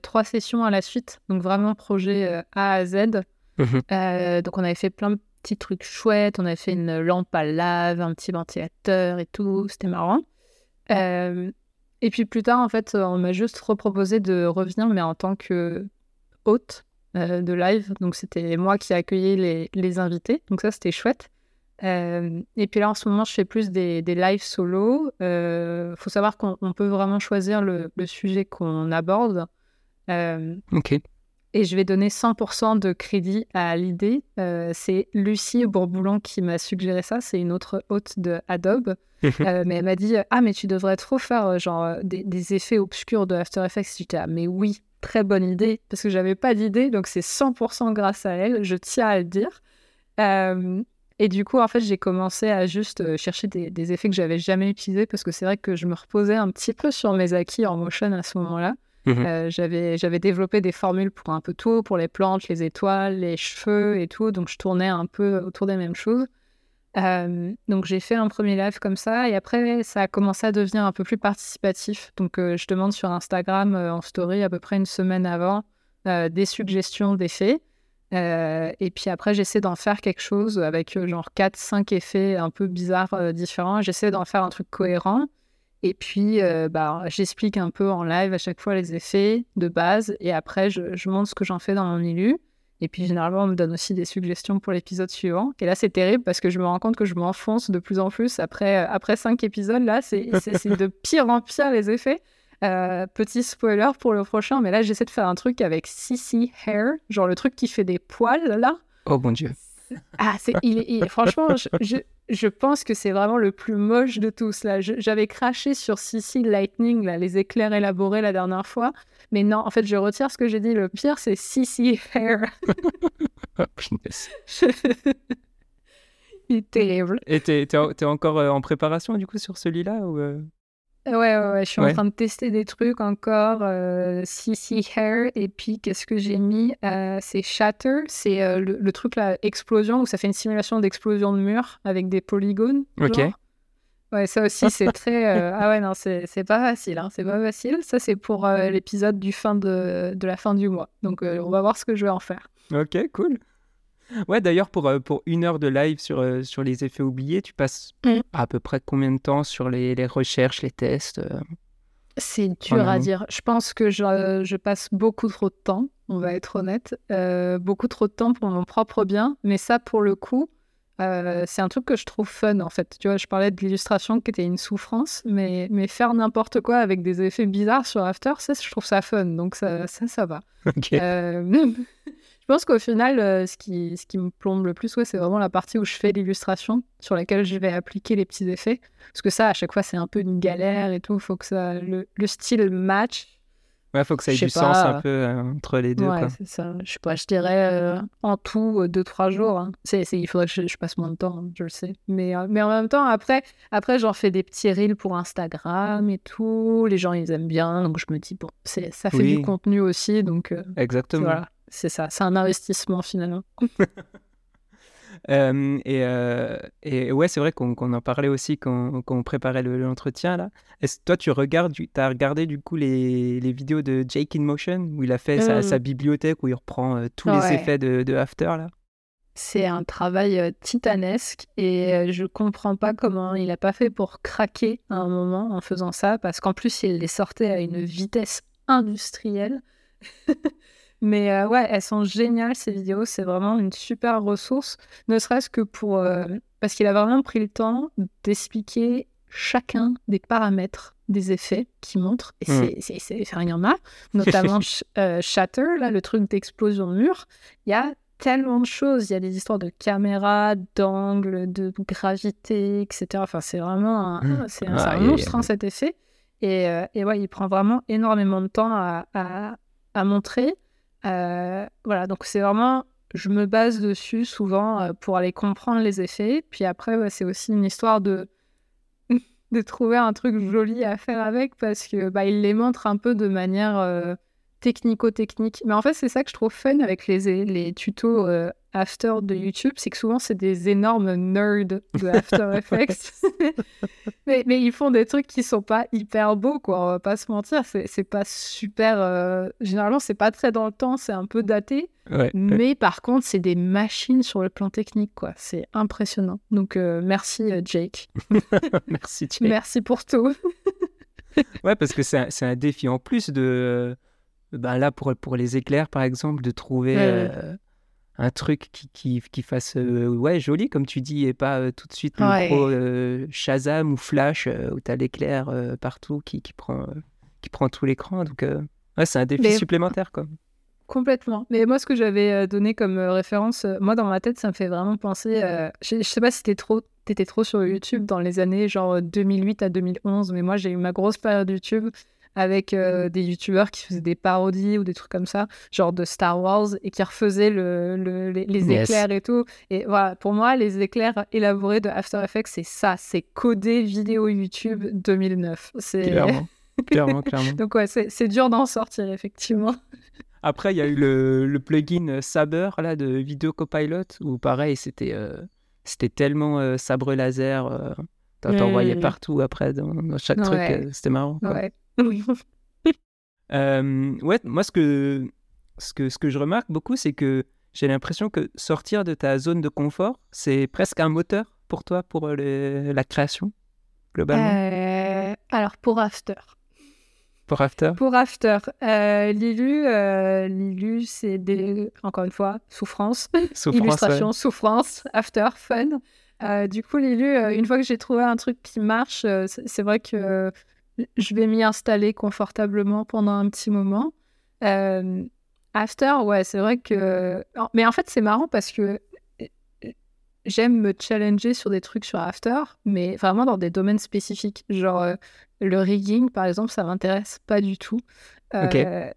trois sessions à la suite, donc vraiment projet A à Z. Mmh donc on avait fait plein de petits trucs chouettes, on avait fait une lampe à lave, un petit ventilateur et tout, c'était marrant. Et puis plus tard, en fait, on m'a juste reproposé de revenir, mais en tant que hôte euh, de live. Donc c'était moi qui accueillais les, les invités. Donc ça, c'était chouette. Euh, et puis là, en ce moment, je fais plus des, des lives solo. Il euh, faut savoir qu'on peut vraiment choisir le, le sujet qu'on aborde.
ok.
Et je vais donner 100% de crédit à l'idée. c'est Lucie Bourboulon qui m'a suggéré ça. C'est une autre hôte de Adobe. [LAUGHS] Euh, mais elle m'a dit Ah, mais tu devrais trop faire euh, genre euh, des, effets obscurs de After Effects. J'étais Ah, mais oui, très bonne idée, parce que j'avais pas d'idée, donc c'est 100% grâce à elle, je tiens à le dire. et du coup, en fait, j'ai commencé à juste chercher des, effets que j'avais jamais utilisés, parce que c'est vrai que je me reposais un petit peu sur mes acquis en motion à ce moment-là. Mmh j'avais, j'avais développé des formules pour un peu tout, pour les plantes, les étoiles, les cheveux et tout, donc je tournais un peu autour des mêmes choses donc j'ai fait un premier live comme ça et après ça a commencé à devenir un peu plus participatif. Donc je demande sur Instagram en story à peu près une semaine avant des suggestions d'effets. et puis après j'essaie d'en faire quelque chose avec genre 4-5 effets un peu bizarres différents. J'essaie d'en faire un truc cohérent. Et puis bah, j'explique un peu en live à chaque fois les effets de base et après je, je montre ce que j'en fais dans mon milieu. Et puis généralement, on me donne aussi des suggestions pour l'épisode suivant. Et là, c'est terrible parce que je me rends compte que je m'enfonce de plus en plus. Après, euh, après cinq épisodes, là, c'est [LAUGHS] de pire en pire les effets. Euh, petit spoiler pour le prochain, mais là, j'essaie de faire un truc avec CC Hair, genre le truc qui fait des poils, là.
Oh mon Dieu.
Ah, c'est, il, franchement, je, je, pense que c'est vraiment le plus moche de tous. Là, j'avais craché sur CC Lightning, là, les éclairs élaborés la dernière fois. Mais non, en fait, je retire ce que j'ai dit. Le pire, c'est CC Hair. [LAUGHS] oh, il est terrible.
Et t'es, es, encore euh, en préparation, du coup, sur celui-là ou euh?
Ouais, ouais, ouais, je suis en train de tester des trucs encore. Euh, CC Hair, et puis qu'est-ce que j'ai mis euh, C'est Shatter, c'est euh, le, truc là, explosion, où ça fait une simulation d'explosion de mur avec des polygones.
Ok.
Ouais, ça aussi, [LAUGHS] c'est très. Ah ouais, non, c'est pas facile, hein, c'est pas facile. Ça, c'est pour l'épisode du fin de, de la fin du mois. Donc, on va voir ce que je vais en faire.
Ok, cool. Ouais, d'ailleurs, pour, euh, pour une heure de live sur, euh, sur les effets oubliés, tu passes
Mm.
à peu près combien de temps sur les, les recherches, les tests euh
C'est dur à dire. Je pense que je, je passe beaucoup trop de temps, on va être honnête. Beaucoup trop de temps pour mon propre bien. Mais ça, pour le coup, c'est un truc que je trouve fun, en fait. Tu vois, je parlais de l'illustration qui était une souffrance, mais, mais faire n'importe quoi avec des effets bizarres sur After, ça, je trouve ça fun. Donc ça, ça, ça va. [LAUGHS]
Ok. [LAUGHS]
Euh, je pense qu'au final, euh, ce, qui, ce qui me plombe le plus, ouais, c'est vraiment la partie où je fais l'illustration, sur laquelle je vais appliquer les petits effets. Parce que ça, à chaque fois, c'est un peu une galère et tout. Il faut que ça, le, le style match.
Ouais, faut que ça ait du sens un peu euh, entre les deux.
Ouais, c'est ça. Je sais pas, je dirais euh, en tout 2-3 jours. hein. C'est- il faudrait que je, je passe moins de temps, hein, je le sais. Mais, euh, mais en même temps, après, après j'en fais des petits reels pour Instagram et tout. Les gens, ils aiment bien. Donc je me dis, bon, ça fait
Oui.
du contenu aussi. Donc euh,
Exactement.
voilà, c'est ça. C'est un investissement finalement. [LAUGHS]
Euh, et, euh, et ouais, c'est vrai qu'on en parlait aussi quand, quand on préparait le- l'entretien là. Est-ce toi tu regardes, tu as regardé du coup les, les vidéos de Jake in Motion où il a fait sa,
Euh.
sa bibliothèque où il reprend tous les effets de, de After là?
C'est un travail titanesque et euh, je comprends pas comment il a pas fait pour craquer à un moment en faisant ça parce qu'en plus il les sortait à une vitesse industrielle. [LAUGHS] Mais euh, ouais, elles sont géniales ces vidéos, c'est vraiment une super ressource, ne serait-ce que pour euh, parce qu'il a vraiment pris le temps d'expliquer chacun des paramètres des effets qu'il montre et
Mm.
c'est il y en a, notamment [LAUGHS] sh- euh, Shatter là, le truc d'explosion de mur, il y a tellement de choses. Il y a des histoires de caméra, d'angle, de gravité, etc. Enfin, c'est vraiment un,
Mm.
c'est un,
aïe,
monstre, hein, cet effet. Et, et ouais, il prend vraiment énormément de temps à, à, à montrer. Euh, voilà, donc c'est vraiment, je me base dessus souvent euh, pour aller comprendre les effets. Puis après, c'est aussi une histoire de [LAUGHS] de trouver un truc joli à faire avec parce que bah, les montre un peu de manière euh, technico-technique. Mais en fait, c'est ça que je trouve fun avec les, les tutos After de YouTube, c'est que souvent, c'est des énormes nerds de [LAUGHS] After Effects. [LAUGHS] mais, mais ils font des trucs qui sont pas hyper beaux, quoi. On va pas se mentir. C'est pas super. euh, Généralement, c'est pas très dans le temps, c'est un peu daté.
Ouais.
Mais par contre, c'est des machines sur le plan technique, quoi. C'est impressionnant. Donc, euh, merci, euh, Jake. [LAUGHS]
Merci Jake.
Merci pour tout.
Ouais, parce que c'est un, défi en plus de. Ben là, pour, pour les éclairs, par exemple, de trouver
ouais.
euh, un truc qui, qui, qui fasse euh, ouais, joli, comme tu dis, et pas euh, tout de suite le
Ouais.
gros euh, Shazam ou Flash où tu as l'éclair partout qui, qui, prend, qui prend tout l'écran. Donc, ouais, c'est un défi
Mais-
supplémentaire. Quoi.
Complètement. Mais moi, ce que j'avais donné comme référence, moi, dans ma tête, ça me fait vraiment penser. euh, je, je sais pas si t'es trop, t'étais trop sur YouTube dans les années genre euh, 2008 à 2011, mais moi, j'ai eu ma grosse période YouTube avec euh, des YouTubeurs qui faisaient des parodies ou des trucs comme ça, genre de Star Wars, et qui refaisaient le, le- les, les
Yes.
éclairs et tout. Et voilà, pour moi, les éclairs élaborés de After Effects, c'est ça, c'est codé vidéo YouTube 2009. C'est...
Clairement. [LAUGHS] clairement, clairement.
Donc ouais, c'est, dur d'en sortir, effectivement.
Après, il y a eu le, le plugin Saber là, de Video Copilot où, pareil, c'était euh, c'était tellement euh, sabre laser. T'en t'en voyais partout après dans, dans chaque truc.
Ouais.
c'était marrant. quoi.
Ouais. [LAUGHS]
Euh, ouais, moi, ce que, ce, que, ce que je remarque beaucoup, c'est que j'ai l'impression que sortir de ta zone de confort, c'est presque un moteur pour toi, pour euh, le- la création, globalement,
Euh, alors pour After.
pour After?
Pour After, euh, Lilu, euh, Lilu, c'est des, encore une fois, souffrance, [LAUGHS]
Souffrance,
illustration, souffrance, After, fun. Du coup, Lilu, une fois que j'ai trouvé un truc qui marche, c'est vrai que je vais m'y installer confortablement pendant un petit moment. Euh, After, ouais, c'est vrai que. Mais en fait, c'est marrant parce que euh, j'aime me challenger sur des trucs sur After, mais vraiment dans des domaines spécifiques. Genre, euh, le rigging, par exemple, ça m'intéresse pas du tout.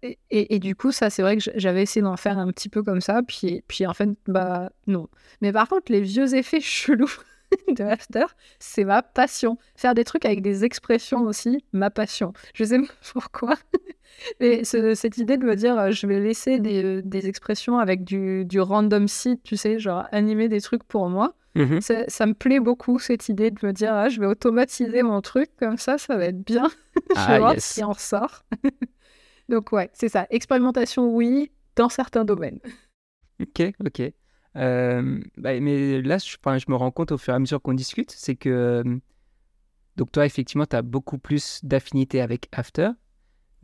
Et, et- et du coup, ça, c'est vrai que j'avais essayé d'en faire un petit peu comme ça, puis, puis en fait, bah non. Mais par contre, les vieux effets [LAUGHS] chelous [LAUGHS] de After, c'est ma passion. Faire des trucs avec des expressions aussi, ma passion. Je sais pas pourquoi. [LAUGHS] Mais ce- cette idée de me dire, euh, je vais laisser des, euh, des expressions avec du, du random seed, tu sais, genre animer des trucs pour moi.
Mhm.
Ça, ça me plaît beaucoup, cette idée de me dire, ah, je vais automatiser mon truc, comme ça, ça va être bien. [LAUGHS] je vais
Ah,
voir
yes.
ce qui en ressort. Donc ouais, c'est ça. Expérimentation, oui, dans certains domaines.
Ok, ok. Euh, bah, mais là, je, je, me rends compte au fur et à mesure qu'on discute, c'est que euh, donc toi, effectivement, tu as beaucoup plus d'affinité avec After.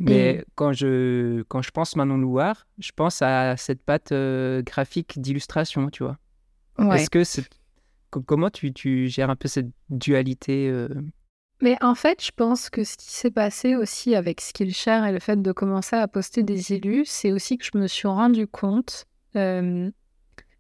Mais quand, je, quand je pense Manon Louard, je pense à cette patte euh, graphique d'illustration, tu vois. Est-ce que. Comment tu, tu, gères un peu cette dualité
Mais en fait, je pense que ce qui s'est passé aussi avec Skillshare et le fait de commencer à poster des élus, c'est aussi que je me suis rendu compte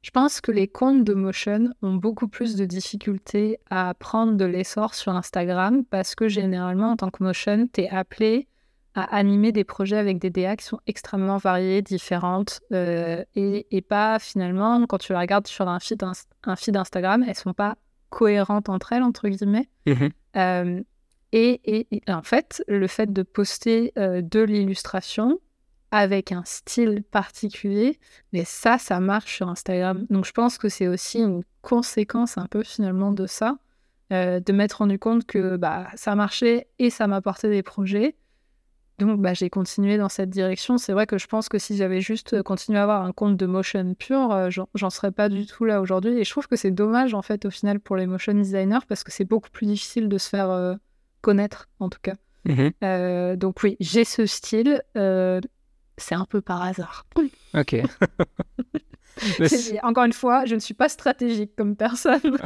je pense que les comptes de motion ont beaucoup plus de difficultés à prendre de l'essor sur Instagram parce que généralement, en tant que motion, tu es appelé à animer des projets avec des DA qui sont extrêmement variées, différentes, euh, et, pas finalement, quand tu les regardes sur un feed, un feed Instagram, elles sont pas cohérentes entre elles, entre guillemets. Mmh euh, et, en fait, le fait de poster euh, de l'illustration, avec un style particulier, mais ça, ça marche sur Instagram. Donc je pense que c'est aussi une conséquence un peu finalement de ça, euh, de m'être rendu compte que bah, ça marchait et ça m'apportait des projets. Donc bah, j'ai continué dans cette direction. C'est vrai que je pense que si j'avais juste continué à avoir un compte de motion pur, euh, j'en serais pas du tout là aujourd'hui. Et je trouve que c'est dommage en fait au final pour les motion designers parce que c'est beaucoup plus difficile de se faire euh, connaître en tout cas. Mmh donc oui, j'ai ce style c'est un peu par hasard.
Ok. [LAUGHS]
Encore une fois, je ne suis pas stratégique comme personne.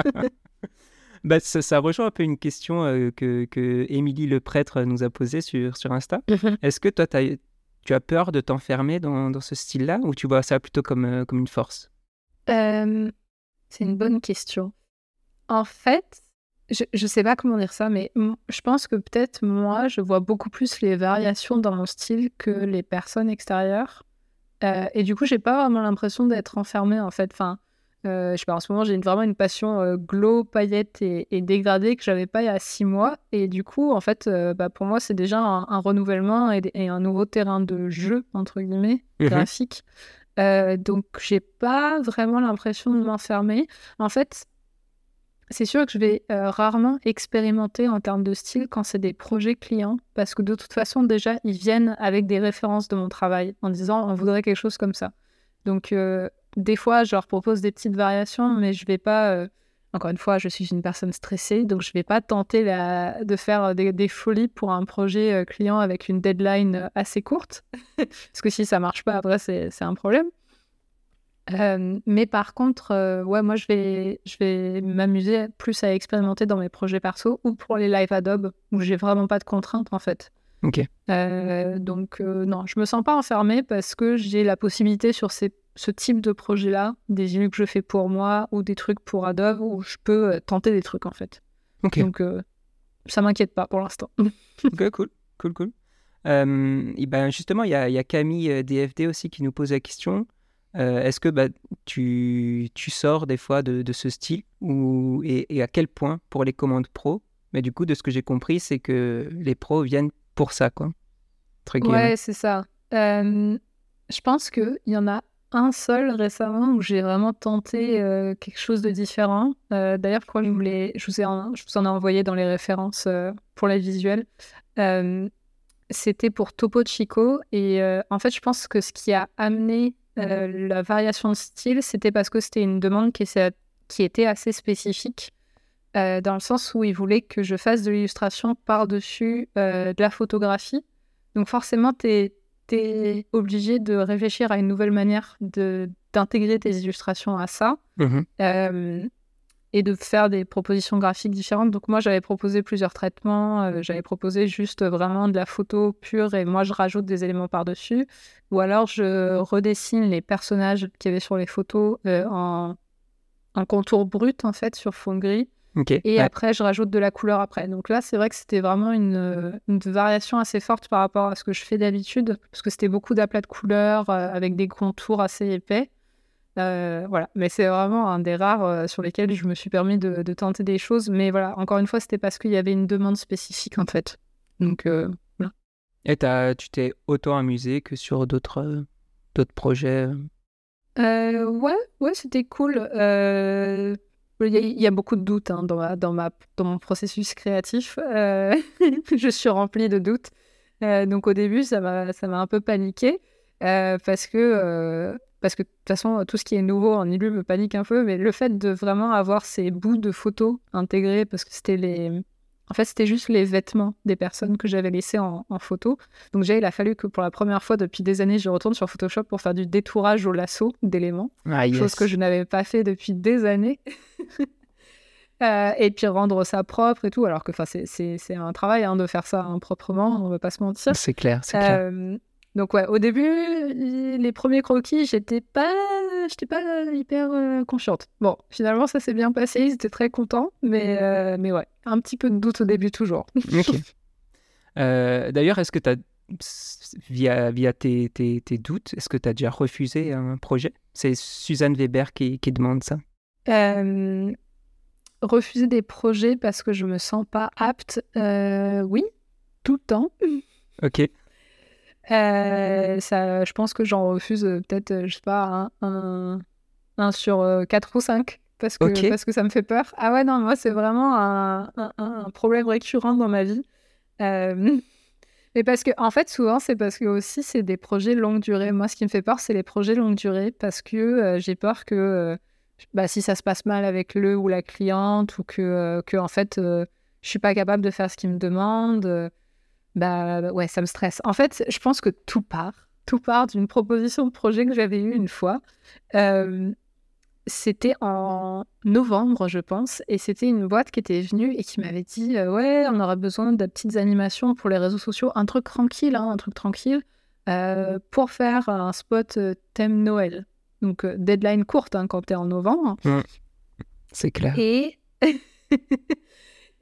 [LAUGHS]
bah, ça, rejoint un peu une question euh, que, que Émilie le prêtre nous a posée sur, sur Insta. Mhm. Est-ce que toi, as, tu as peur de t'enfermer dans, dans, ce style-là ou tu vois ça plutôt comme, euh, comme une force?
Euh, C'est une bonne question. En fait, je ne sais pas comment dire ça, mais je pense que peut-être moi, je vois beaucoup plus les variations dans mon style que les personnes extérieures. Euh, et du coup, j'ai pas vraiment l'impression d'être enfermée en fait. Enfin, euh, je sais pas, en ce moment, j'ai vraiment une passion euh, glow, paillettes et, dégradée que j'avais pas il y a six mois. Et du coup, en fait, bah, pour moi, c'est déjà un, renouvellement et, un nouveau terrain de jeu, entre guillemets, mmh graphique. donc, j'ai pas vraiment l'impression de m'enfermer. En fait, c'est sûr que je vais euh, rarement expérimenter en termes de style quand c'est des projets clients, parce que de toute façon, déjà, ils viennent avec des références de mon travail en disant on voudrait quelque chose comme ça. Donc, euh, des fois, je leur propose des petites variations, mais je vais pas. Euh, encore une fois, je suis une personne stressée, donc je vais pas tenter de faire des, folies pour un projet client avec une deadline assez courte, [LAUGHS] parce que si ça marche pas, après, c'est un problème mais par contre, ouais, moi, je vais, je vais m'amuser plus à expérimenter dans mes projets perso ou pour les live Adobe où j'ai vraiment pas de contraintes en fait.
Ok.
donc, non, je me sens pas enfermée parce que j'ai la possibilité sur ces, ce type de projet-là, des illus que je fais pour moi ou des trucs pour Adobe où je peux tenter des trucs en fait.
Ok.
Donc, ça m'inquiète pas pour l'instant. [LAUGHS]
ok, cool, cool, cool. et ben justement, il y a Camille DFD aussi qui nous pose la question. Euh, est-ce que bah, tu, tu, sors des fois de, de ce style ou, et, à quel point pour les commandes pro? Mais du coup, de ce que j'ai compris, c'est que les pros viennent pour ça, quoi.
ouais, c'est ça. Euh, je pense qu'il y en a un seul récemment où j'ai vraiment tenté euh, quelque chose de différent. D'ailleurs, je, voulais, je, vous ai je vous en ai envoyé dans les références pour la visuelle. C'était pour Topo Chico. Et en fait, je pense que ce qui a amené euh, la variation de style, c'était parce que c'était une demande qui, qui était assez spécifique, euh, dans le sens où ils voulaient que je fasse de l'illustration par-dessus euh, de la photographie. Donc forcément, tu es, obligé de réfléchir à une nouvelle manière d'intégrer tes illustrations à ça. Mmh et de faire des propositions graphiques différentes. Donc moi, j'avais proposé plusieurs traitements. Euh, j'avais proposé juste vraiment de la photo pure et moi, je rajoute des éléments par-dessus. Ou alors, je redessine les personnages qu'il y avait sur les photos euh, en, en, contour brut, en fait, sur fond gris. et après, je rajoute de la couleur après. Donc là, c'est vrai que c'était vraiment une, une, variation assez forte par rapport à ce que je fais d'habitude, parce que c'était beaucoup d'aplats de couleurs euh, avec des contours assez épais. Euh, voilà, mais c'est vraiment un des rares euh, sur lesquels je me suis permis de, tenter des choses. Mais voilà, encore une fois, c'était parce qu'il y avait une demande spécifique en fait. Donc euh, voilà.
Et tu t'es autant amusé que sur d'autres d'autres projets
Ouais, ouais, c'était cool. Il y, a beaucoup de doutes hein, dans, ma, dans, ma, dans mon processus créatif. [LAUGHS] je suis remplie de doutes. donc au début, ça m'a un peu paniqué parce que parce que de toute façon, tout ce qui est nouveau en ILU me panique un peu, mais le fait de vraiment avoir ces bouts de photos intégrés, parce que c'était les. En fait, c'était juste les vêtements des personnes que j'avais laissés en, photo. Donc, j'ai, il a fallu que pour la première fois depuis des années, je retourne sur Photoshop pour faire du détourage au lasso d'éléments.
Ah,
chose que je n'avais pas fait depuis des années. [LAUGHS] Euh, et puis rendre ça propre et tout, alors que c'est un travail hein, de faire ça proprement, on ne va pas se mentir.
C'est clair, c'est clair.
Euh, donc ouais, au début, les premiers croquis, j'étais pas, j'étais pas hyper euh, consciente. Bon, finalement, ça s'est bien passé, ils étaient très contents, mais, euh, mais ouais, un petit peu de doute au début toujours. [LAUGHS]
Euh, d'ailleurs, est-ce que tu as, via, via tes, tes, tes doutes, est-ce que tu as déjà refusé un projet? C'est Suzanne Weber qui, qui demande ça.
refuser des projets parce que je me sens pas apte, oui, tout le temps.
Ok.
Euh, ça, je pense que j'en refuse euh, peut-être, euh, je sais pas, un, un, sur 4 ou 5 parce que, parce que ça me fait peur. Ah ouais, non, moi, c'est vraiment un, un, problème récurrent dans ma vie. [LAUGHS] mais parce que, en fait, souvent, c'est parce que aussi, c'est des projets longue durée. Moi, ce qui me fait peur, c'est les projets longue durée parce que j'ai peur que bah, si ça se passe mal avec le ou la cliente ou que, que en fait, je suis pas capable de faire ce qu'il me demande bah ouais, ça me stresse. En fait, je pense que tout part. Tout part d'une proposition de projet que j'avais eue une fois. c'était en novembre, je pense, et c'était une boîte qui était venue et qui m'avait dit Ouais, on aura besoin de petites animations pour les réseaux sociaux, un truc tranquille, hein, un truc tranquille, pour faire un spot thème Noël. Donc, deadline courte hein, quand t'es en novembre.
C'est clair.
Et. [LAUGHS]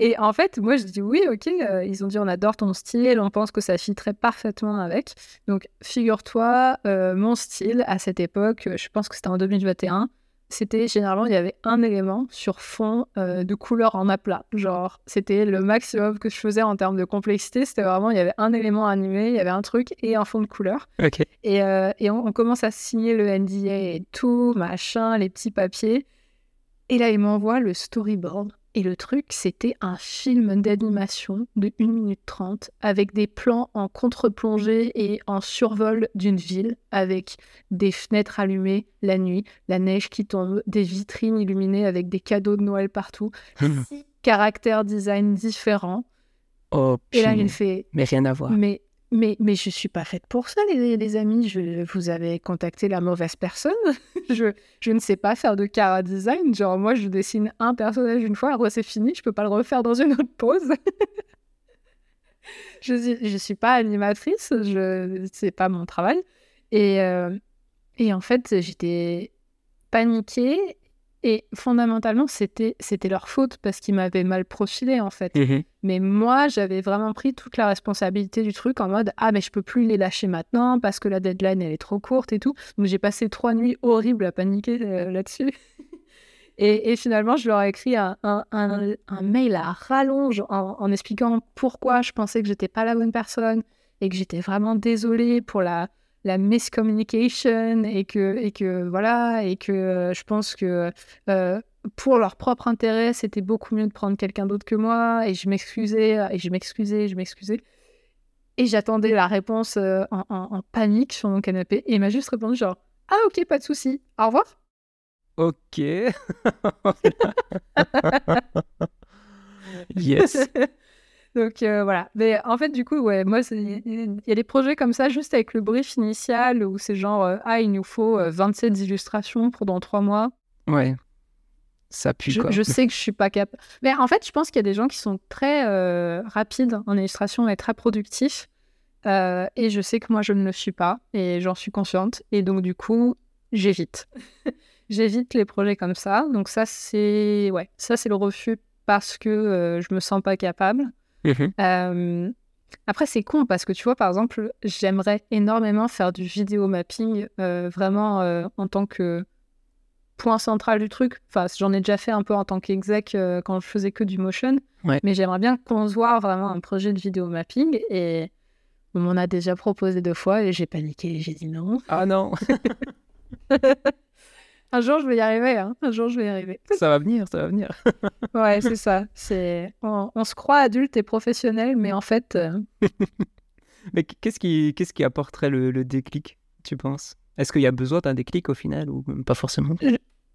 Et en fait, moi, je dis oui, ok. Euh, ils ont dit on adore ton style, on pense que ça fitterait parfaitement avec. Donc, figure-toi, euh, mon style à cette époque, je pense que c'était en 2021, c'était généralement, il y avait un élément sur fond euh, de couleur en aplat. Genre, c'était le maximum que je faisais en termes de complexité. C'était vraiment, il y avait un élément animé, il y avait un truc et un fond de couleur.
Ok.
Et, et on, on, commence à signer le NDA et tout, machin, les petits papiers. Et là, il m'envoie le storyboard et le truc, c'était un film d'animation de 1 minute 30 avec des plans en contre-plongée et en survol d'une ville avec des fenêtres allumées la nuit, la neige qui tombe, des vitrines illuminées avec des cadeaux de Noël partout, [LAUGHS] six caractères design différents.
Oh,
et là, il fait.
Mais rien à voir.
Mais mais, mais je ne suis pas faite pour ça, les, amis. Je, vous avez contacté la mauvaise personne. [LAUGHS] je, je ne sais pas faire de cara design. Genre, moi, je dessine un personnage une fois, après c'est fini, je peux pas le refaire dans une autre pose. [LAUGHS] je ne suis pas animatrice, je c'est pas mon travail. Et, euh, et en fait, j'étais paniquée et fondamentalement, c'était, c'était leur faute parce qu'ils m'avaient mal profilé, en fait.
Mmh
mais moi, j'avais vraiment pris toute la responsabilité du truc en mode Ah, mais je peux plus les lâcher maintenant parce que la deadline, elle est trop courte et tout. Donc, j'ai passé trois nuits horribles à paniquer euh, là-dessus. [LAUGHS] et, et, finalement, je leur ai écrit un, un, un, mail à rallonge en, en, expliquant pourquoi je pensais que j'étais pas la bonne personne et que j'étais vraiment désolée pour la la miscommunication et que, et que voilà, et que euh, je pense que euh, pour leur propre intérêt, c'était beaucoup mieux de prendre quelqu'un d'autre que moi et je m'excusais, et je m'excusais, je m'excusais. Et j'attendais la réponse euh, en, en, panique sur mon canapé et il m'a juste répondu genre Ah ok, pas de souci, au revoir.
Ok. [LAUGHS] [LAUGHS] yes.
Donc euh, voilà. Mais en fait, du coup, ouais, moi, il y a des projets comme ça, juste avec le brief initial, où c'est genre, euh, ah, il nous faut 27 euh, illustrations pour dans trois mois.
Ouais. Ça pue,
je,
quoi.
Je sais que je suis pas capable. Mais en fait, je pense qu'il y a des gens qui sont très rapides en illustration et très productifs. et je sais que moi, je ne le suis pas. Et j'en suis consciente. Et donc, du coup, j'évite. [LAUGHS] j'évite les projets comme ça. Donc, ça, c'est ouais, ça, c'est le refus parce que je me sens pas capable.
Mmh
après, c'est con parce que tu vois, par exemple, j'aimerais énormément faire du vidéo mapping vraiment en tant que point central du truc. Enfin, j'en ai déjà fait un peu en tant qu'exec quand je faisais que du motion. Mais j'aimerais bien voit vraiment un projet de vidéo mapping. Et on m'en a déjà proposé deux fois et j'ai paniqué. J'ai dit non.
Ah non [LAUGHS]
Un jour, je vais y arriver. Hein. Un jour, je vais y arriver. [LAUGHS]
Ça va venir, ça va venir. [LAUGHS]
ouais, c'est ça. C'est on, se croit adulte et professionnel, mais en fait. Euh, [LAUGHS]
mais qu'est-ce qui, qu'est-ce qui apporterait le, déclic, tu penses? Est-ce qu'il y a besoin d'un déclic au final ou pas forcément?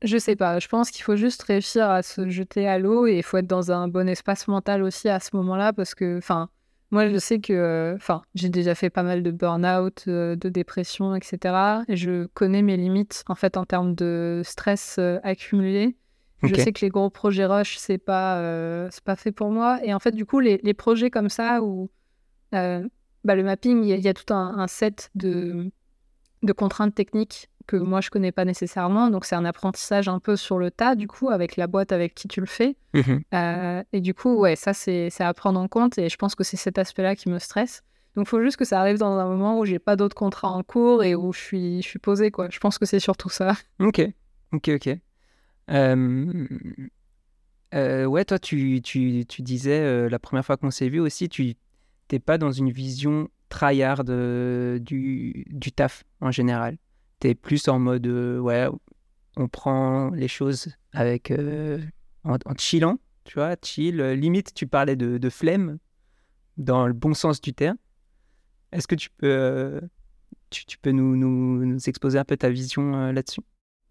Je, sais pas. Je pense qu'il faut juste réussir à se jeter à l'eau et il faut être dans un bon espace mental aussi à ce moment-là parce que, enfin, moi je sais que, enfin, j'ai déjà fait pas mal de burn-out, euh, de dépression, etc. Et je connais mes limites en fait en termes de stress euh, accumulé. Je sais que les gros projets rush, c'est pas, euh, c'est pas fait pour moi. Et en fait, du coup, les, les projets comme ça où bah, le mapping, il y, a tout un, set de, de, contraintes techniques que moi je connais pas nécessairement. Donc c'est un apprentissage un peu sur le tas, du coup, avec la boîte avec qui tu le fais. Mmh euh, et du coup, ouais, ça c'est à prendre en compte. Et je pense que c'est cet aspect-là qui me stresse. Donc il faut juste que ça arrive dans un moment où j'ai pas d'autres contrats en cours et où je suis, je suis posée, quoi. Je pense que c'est surtout ça.
Ok, ok, ok. Euh, euh, ouais, toi, tu, tu, tu disais la première fois qu'on s'est vu aussi, tu t'es pas dans une vision tryhard euh, du, du taf en général? Es plus en mode, euh, ouais, on prend les choses avec euh, en, chillant, tu vois, chill. limite, tu parlais de, flemme dans le bon sens du terme. Est-ce que tu peux, tu, peux nous, nous, exposer un peu ta vision là-dessus?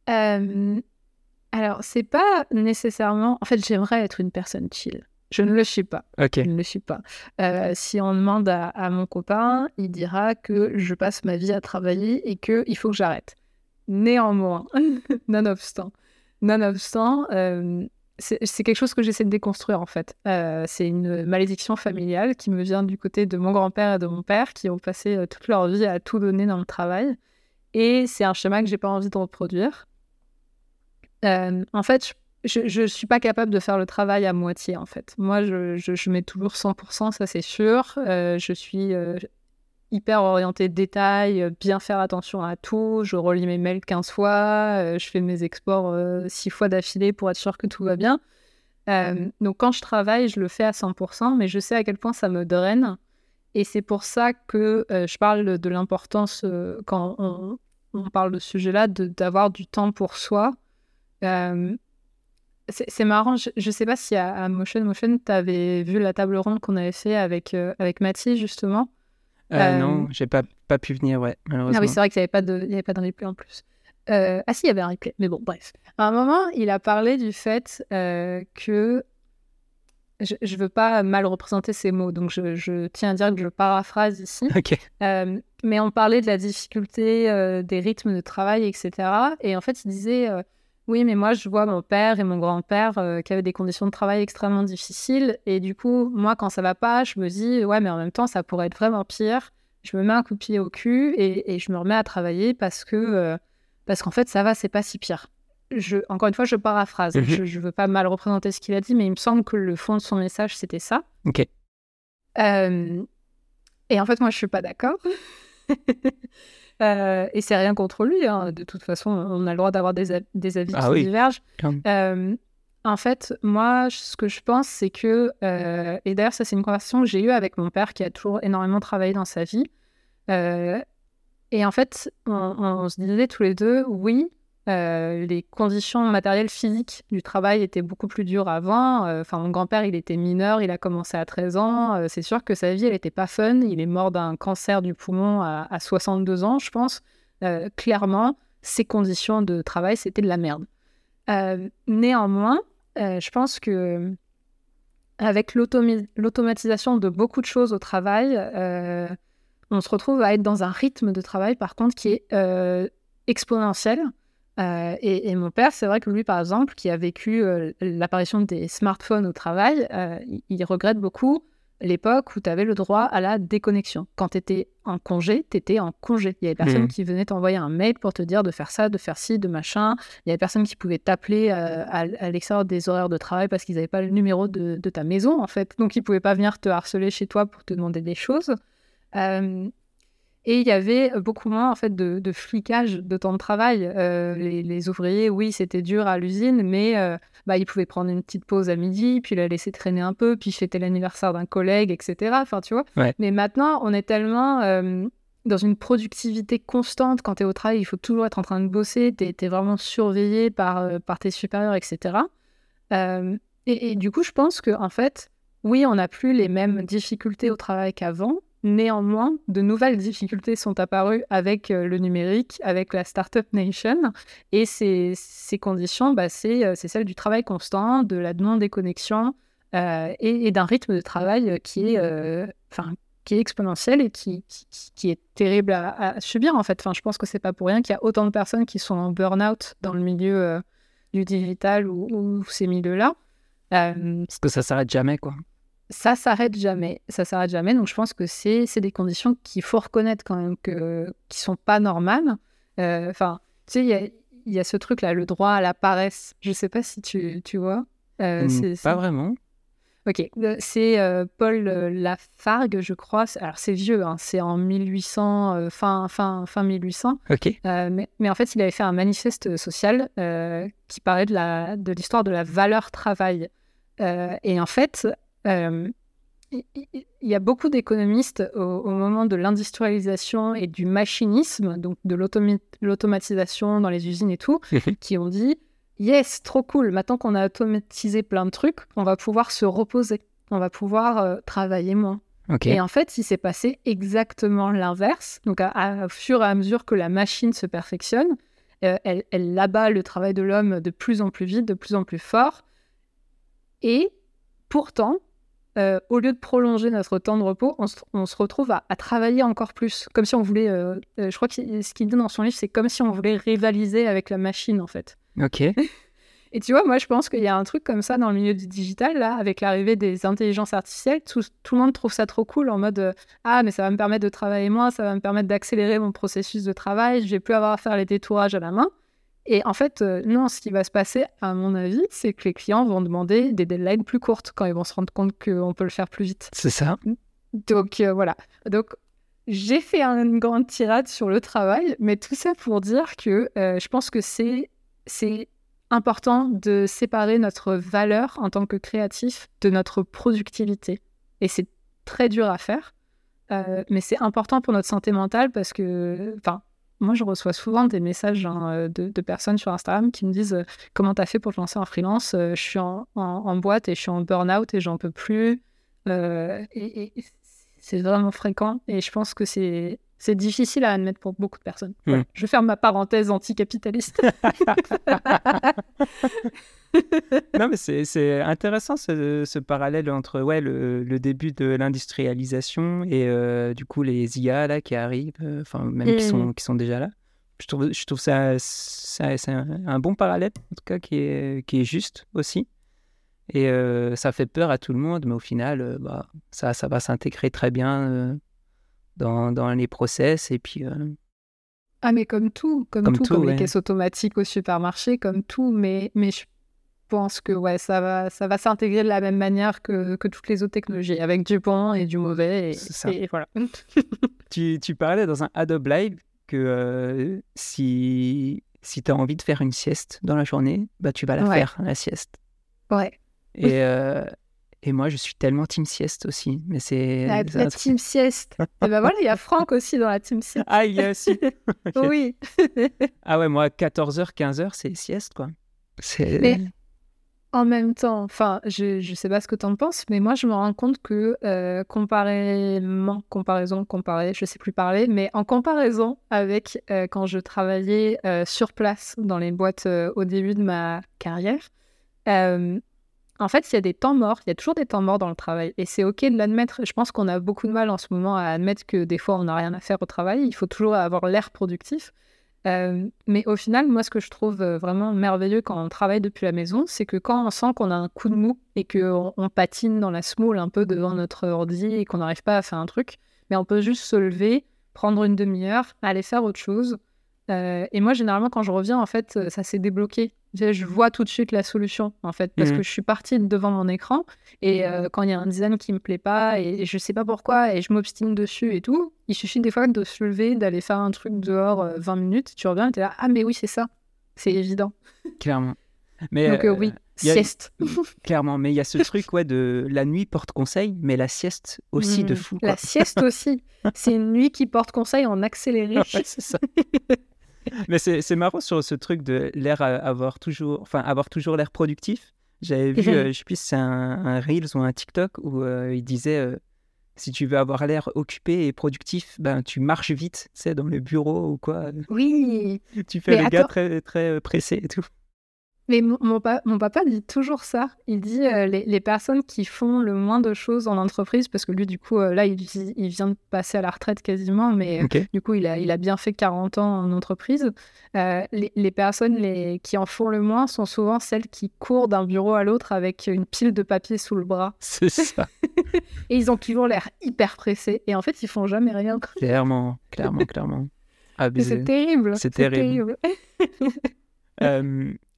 Alors, c'est pas nécessairement. En fait, j'aimerais être une personne chill. Je ne le suis pas.
Je
ne le suis pas. Euh, si on demande à, mon copain, il dira que je passe ma vie à travailler et qu'il faut que j'arrête. Néanmoins, [LAUGHS] nonobstant, nonobstant, euh, c'est quelque chose que j'essaie de déconstruire en fait. Euh, c'est une malédiction familiale qui me vient du côté de mon grand-père et de mon père qui ont passé toute leur vie à tout donner dans le travail. Et c'est un schéma que j'ai pas envie de reproduire. en fait, je je ne suis pas capable de faire le travail à moitié, en fait. Moi, je, je, mets toujours 100%, ça c'est sûr. Euh, je suis euh, hyper orientée détail, euh, bien faire attention à tout. Je relis mes mails 15 fois, je fais mes exports 6 fois d'affilée pour être sûr que tout va bien. donc quand je travaille, je le fais à 100%, mais je sais à quel point ça me draine. Et c'est pour ça que je parle de l'importance, quand on, on, parle de ce sujet-là, d'avoir du temps pour soi. C'est marrant, je, ne sais pas si à, Motion Motion, tu avais vu la table ronde qu'on avait fait avec, euh, avec Mathis, justement.
Euh, euh non, j'ai pas, pas pu venir, ouais, malheureusement.
Ah oui, c'est vrai qu'il n'y avait, pas de, avait pas de replay en plus. Euh, ah si, il y avait un replay, mais bon, bref. À un moment, il a parlé du fait que... Je ne veux pas mal représenter ces mots, donc je, je, tiens à dire que je paraphrase ici.
Ok.
mais on parlait de la difficulté des rythmes de travail, etc. Et en fait, il disait oui, mais moi, je vois mon père et mon grand-père euh, qui avaient des conditions de travail extrêmement difficiles. Et du coup, moi, quand ça va pas, je me dis, ouais, mais en même temps, ça pourrait être vraiment pire. Je me mets un coup de pied au cul et, je me remets à travailler parce que, euh, parce qu'en fait, ça va, c'est pas si pire. Je, encore une fois, je paraphrase. Mhm. Je, je veux pas mal représenter ce qu'il a dit, mais il me semble que le fond de son message, c'était ça.
Ok.
Euh, et en fait, moi, je suis pas d'accord. [LAUGHS] Euh, et c'est rien contre lui. Hein. De toute façon, on a le droit d'avoir des, des, avis ah qui divergent. Euh, en fait, moi, ce que je pense, c'est que, euh, et d'ailleurs, ça, c'est une conversation que j'ai eue avec mon père qui a toujours énormément travaillé dans sa vie. et en fait, on, se disait tous les deux, oui, euh, les conditions matérielles physiques du travail étaient beaucoup plus dures avant. Euh, enfin, mon grand-père, il était mineur, il a commencé à 13 ans. Euh, c'est sûr que sa vie, elle n'était pas fun. Il est mort d'un cancer du poumon à, 62 ans, je pense. clairement, ses conditions de travail, c'était de la merde. néanmoins, je pense que avec l'automatisation de beaucoup de choses au travail, on se retrouve à être dans un rythme de travail, par contre, qui est exponentiel. Euh, et, mon père, c'est vrai que lui, par exemple, qui a vécu euh, l'apparition des smartphones au travail, euh, il, regrette beaucoup l'époque où tu avais le droit à la déconnexion. Quand tu étais en congé, tu étais en congé. Il y avait personne mmh. qui venait t'envoyer un mail pour te dire de faire ça, de faire ci, de machin. Il y avait personne qui pouvait t'appeler à, l'extérieur des horaires de travail parce qu'ils n'avaient pas le numéro de, de, ta maison, en fait. Donc, ils ne pouvaient pas venir te harceler chez toi pour te demander des choses. Et il y avait beaucoup moins en fait de, flicage de temps de travail. Euh, les, ouvriers, oui, c'était dur à l'usine, mais euh, bah, ils pouvaient prendre une petite pause à midi, puis la laisser traîner un peu, puis fêter l'anniversaire d'un collègue, etc. Enfin, tu vois. Mais maintenant, on est tellement euh, dans une productivité constante. Quand tu es au travail, il faut toujours être en train de bosser. Tu es, vraiment surveillé par, par tes supérieurs, etc. Et, et, du coup, je pense que en fait, oui, on n'a plus les mêmes difficultés au travail qu'avant, Néanmoins, de nouvelles difficultés sont apparues avec euh, le numérique, avec la Startup Nation. Et ces, conditions, bah, c'est euh, celles du travail constant, de la demande des connexions euh, et, d'un rythme de travail qui est, enfin, qui est exponentiel et qui, est terrible à, subir en fait. Je pense que c'est pas pour rien qu'il y a autant de personnes qui sont en burn-out dans le milieu du digital ou, ou ces milieux-là.
Parce que ça s'arrête jamais, quoi
ça s'arrête jamais. Ça s'arrête jamais. Donc, je pense que c'est des conditions qu'il faut reconnaître quand même que, qui sont pas normales. Euh, enfin, tu sais, il y a, ce truc-là, le droit à la paresse. Je sais pas si tu, tu vois.
Euh, mmh, pas vraiment.
Ok, euh, c'est Paul Lafargue, je crois. Alors c'est vieux, hein. c'est en 1800, fin, fin, fin 1800.
Ok.
Mais, mais, en fait, il avait fait un manifeste social qui parlait de l'histoire de, de la valeur travail. et en fait, il y a beaucoup d'économistes au, moment de l'industrialisation et du machinisme, donc de l'automatisation dans les usines et tout, [LAUGHS] qui ont dit Yes, trop cool, maintenant qu'on a automatisé plein de trucs, on va pouvoir se reposer, on va pouvoir euh, travailler moins. Et en fait, il s'est passé exactement l'inverse. Donc, à, fur et à mesure que la machine se perfectionne, euh, elle, elle abat le travail de l'homme de plus en plus vite, de plus en plus fort. Et pourtant, euh, au lieu de prolonger notre temps de repos, on se, retrouve à, travailler encore plus. Comme si on voulait. Euh, euh, je crois que ce qu'il dit dans son livre, c'est comme si on voulait rivaliser avec la machine, en fait.
Ok.
Et tu vois, moi, je pense qu'il y a un truc comme ça dans le milieu du digital, là, avec l'arrivée des intelligences artificielles. Tout, tout, le monde trouve ça trop cool en mode Ah, mais ça va me permettre de travailler moins, ça va me permettre d'accélérer mon processus de travail, je vais plus avoir à faire les détourages à la main. Et en fait, euh, non, ce qui va se passer, à mon avis, c'est que les clients vont demander des deadlines plus courtes quand ils vont se rendre compte qu'on peut le faire plus vite.
C'est ça.
Donc euh, voilà. Donc j'ai fait une grande tirade sur le travail, mais tout ça pour dire que euh, je pense que c'est c'est important de séparer notre valeur en tant que créatif de notre productivité. Et c'est très dur à faire, mais c'est important pour notre santé mentale parce que, enfin, moi, je reçois souvent des messages euh, de, personnes sur Instagram qui me disent euh, Comment t'as fait pour te lancer en freelance? Euh, Je suis en, boîte et je suis en burn-out et j'en peux plus. C'est vraiment fréquent. Et je pense que c'est. C'est difficile à admettre pour beaucoup de personnes. Hmm. Je ferme ma parenthèse anticapitaliste. [LAUGHS]
non, mais c'est intéressant ce, ce, parallèle entre ouais, le, le début de l'industrialisation et euh, du coup les IA là, qui arrivent, euh, enfin même qui, sont, mmh. qui sont déjà là. Je trouve, je trouve ça, ça c'est un, bon parallèle, en tout cas, qui est, qui est juste aussi. Et euh, ça fait peur à tout le monde, mais au final, bah, ça, ça va s'intégrer très bien dans, dans, les process. Et puis.
Ah, mais comme tout, comme, tout, comme les caisses automatiques au supermarché, comme tout. Mais, mais je pense que ouais, ça va, ça va s'intégrer de la même manière que, que, toutes les autres technologies, avec du bon et du mauvais. Et, voilà. [LAUGHS]
tu, tu, parlais dans un Adobe Live que euh, si, si tu as envie de faire une sieste dans la journée, bah, tu vas la faire, la sieste.
Ouais.
Et, euh, et moi, je suis tellement team sieste aussi. Mais c'est
la, team sieste. et ben voilà, il y a Franck aussi dans la team sieste.
Ah, il y a aussi. [LAUGHS]
Oui.
ah ouais, moi, 14h, 15h, c'est sieste, quoi.
Mais en même temps, enfin, je ne sais pas ce que tu en penses, mais moi, je me rends compte que euh, comparément, comparaison, comparé, je sais plus parler, mais en comparaison avec euh, quand je travaillais euh, sur place dans les boîtes au début de ma carrière, en fait, il y a des temps morts, il y a toujours des temps morts dans le travail. Et c'est OK de l'admettre. Je pense qu'on a beaucoup de mal en ce moment à admettre que des fois, on n'a rien à faire au travail. Il faut toujours avoir l'air productif. Euh, mais au final, moi, ce que je trouve euh, vraiment merveilleux quand on travaille depuis la maison, c'est que quand on sent qu'on a un coup de mou et qu'on on patine dans la smoule un peu devant notre ordi et qu'on n'arrive pas à faire un truc, mais on peut juste se lever, prendre une demi-heure, aller faire autre chose, euh, et moi, généralement, quand je reviens, en fait, euh, ça s'est débloqué. Je vois tout de suite la solution, en fait, parce mmh. que je suis partie devant mon écran. Et euh, quand il y a un design qui me plaît pas, et, je sais pas pourquoi, et je m'obstine dessus et tout, il suffit des fois de se lever, d'aller faire un truc dehors 20 minutes, tu reviens et tu es là, ah, mais oui, c'est ça. C'est évident.
Clairement. Mais
Donc, oui, sieste.
clairement, mais il y a ce [LAUGHS] truc ouais, de la nuit porte conseil, mais la sieste aussi de mmh. fou.
La sieste aussi. [LAUGHS] C'est une nuit qui porte conseil en accéléré.
c'est ça. [LAUGHS] [LAUGHS] Mais c'est marrant sur ce truc de l'air avoir toujours, enfin avoir toujours l'air productif. J'avais vu, euh, je sais plus si c'est un, Reels ou un TikTok où euh, il disait euh, si tu veux avoir l'air occupé et productif, ben, tu marches vite, tu sais, dans le bureau ou quoi.
Oui. [LAUGHS]
Tu fais le gars très, très pressé et tout.
Mais mon, mon, papa dit toujours ça. Il dit euh, les, personnes qui font le moins de choses en entreprise, parce que lui, du coup, euh, là, il, il, vient de passer à la retraite quasiment, mais du coup, il a, il a bien fait 40 ans en entreprise. Euh, les, les, personnes les, qui en font le moins sont souvent celles qui courent d'un bureau à l'autre avec une pile de papier sous le bras. [LAUGHS]
C'est ça. [LAUGHS]
et ils ont toujours l'air hyper pressés. Et en fait, ils font jamais rien.
Clairement, clairement, clairement.
C'est terrible.
C'est terrible. terrible. [LAUGHS]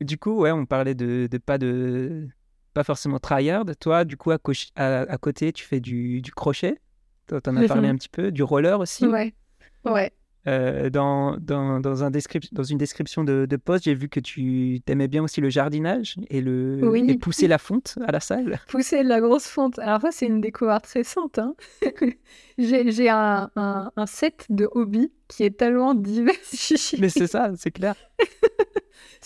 du coup, ouais, on parlait de, pas de pas forcément tryhard. Toi, du coup, à, à, côté, tu fais du, crochet. Toi, en as parlé un petit peu, du roller aussi.
Ouais. Ouais.
Euh, dans, dans, dans, un dans une description de, de poste, j'ai vu que tu aimais bien aussi le jardinage et, le, et pousser la fonte à la salle. [LAUGHS]
Pousser la grosse fonte. Alors ça, c'est une découverte récente. Hein. [LAUGHS] j'ai un, un, un, set de hobbies qui est tellement [LAUGHS] diversifié.
Mais c'est ça, c'est clair.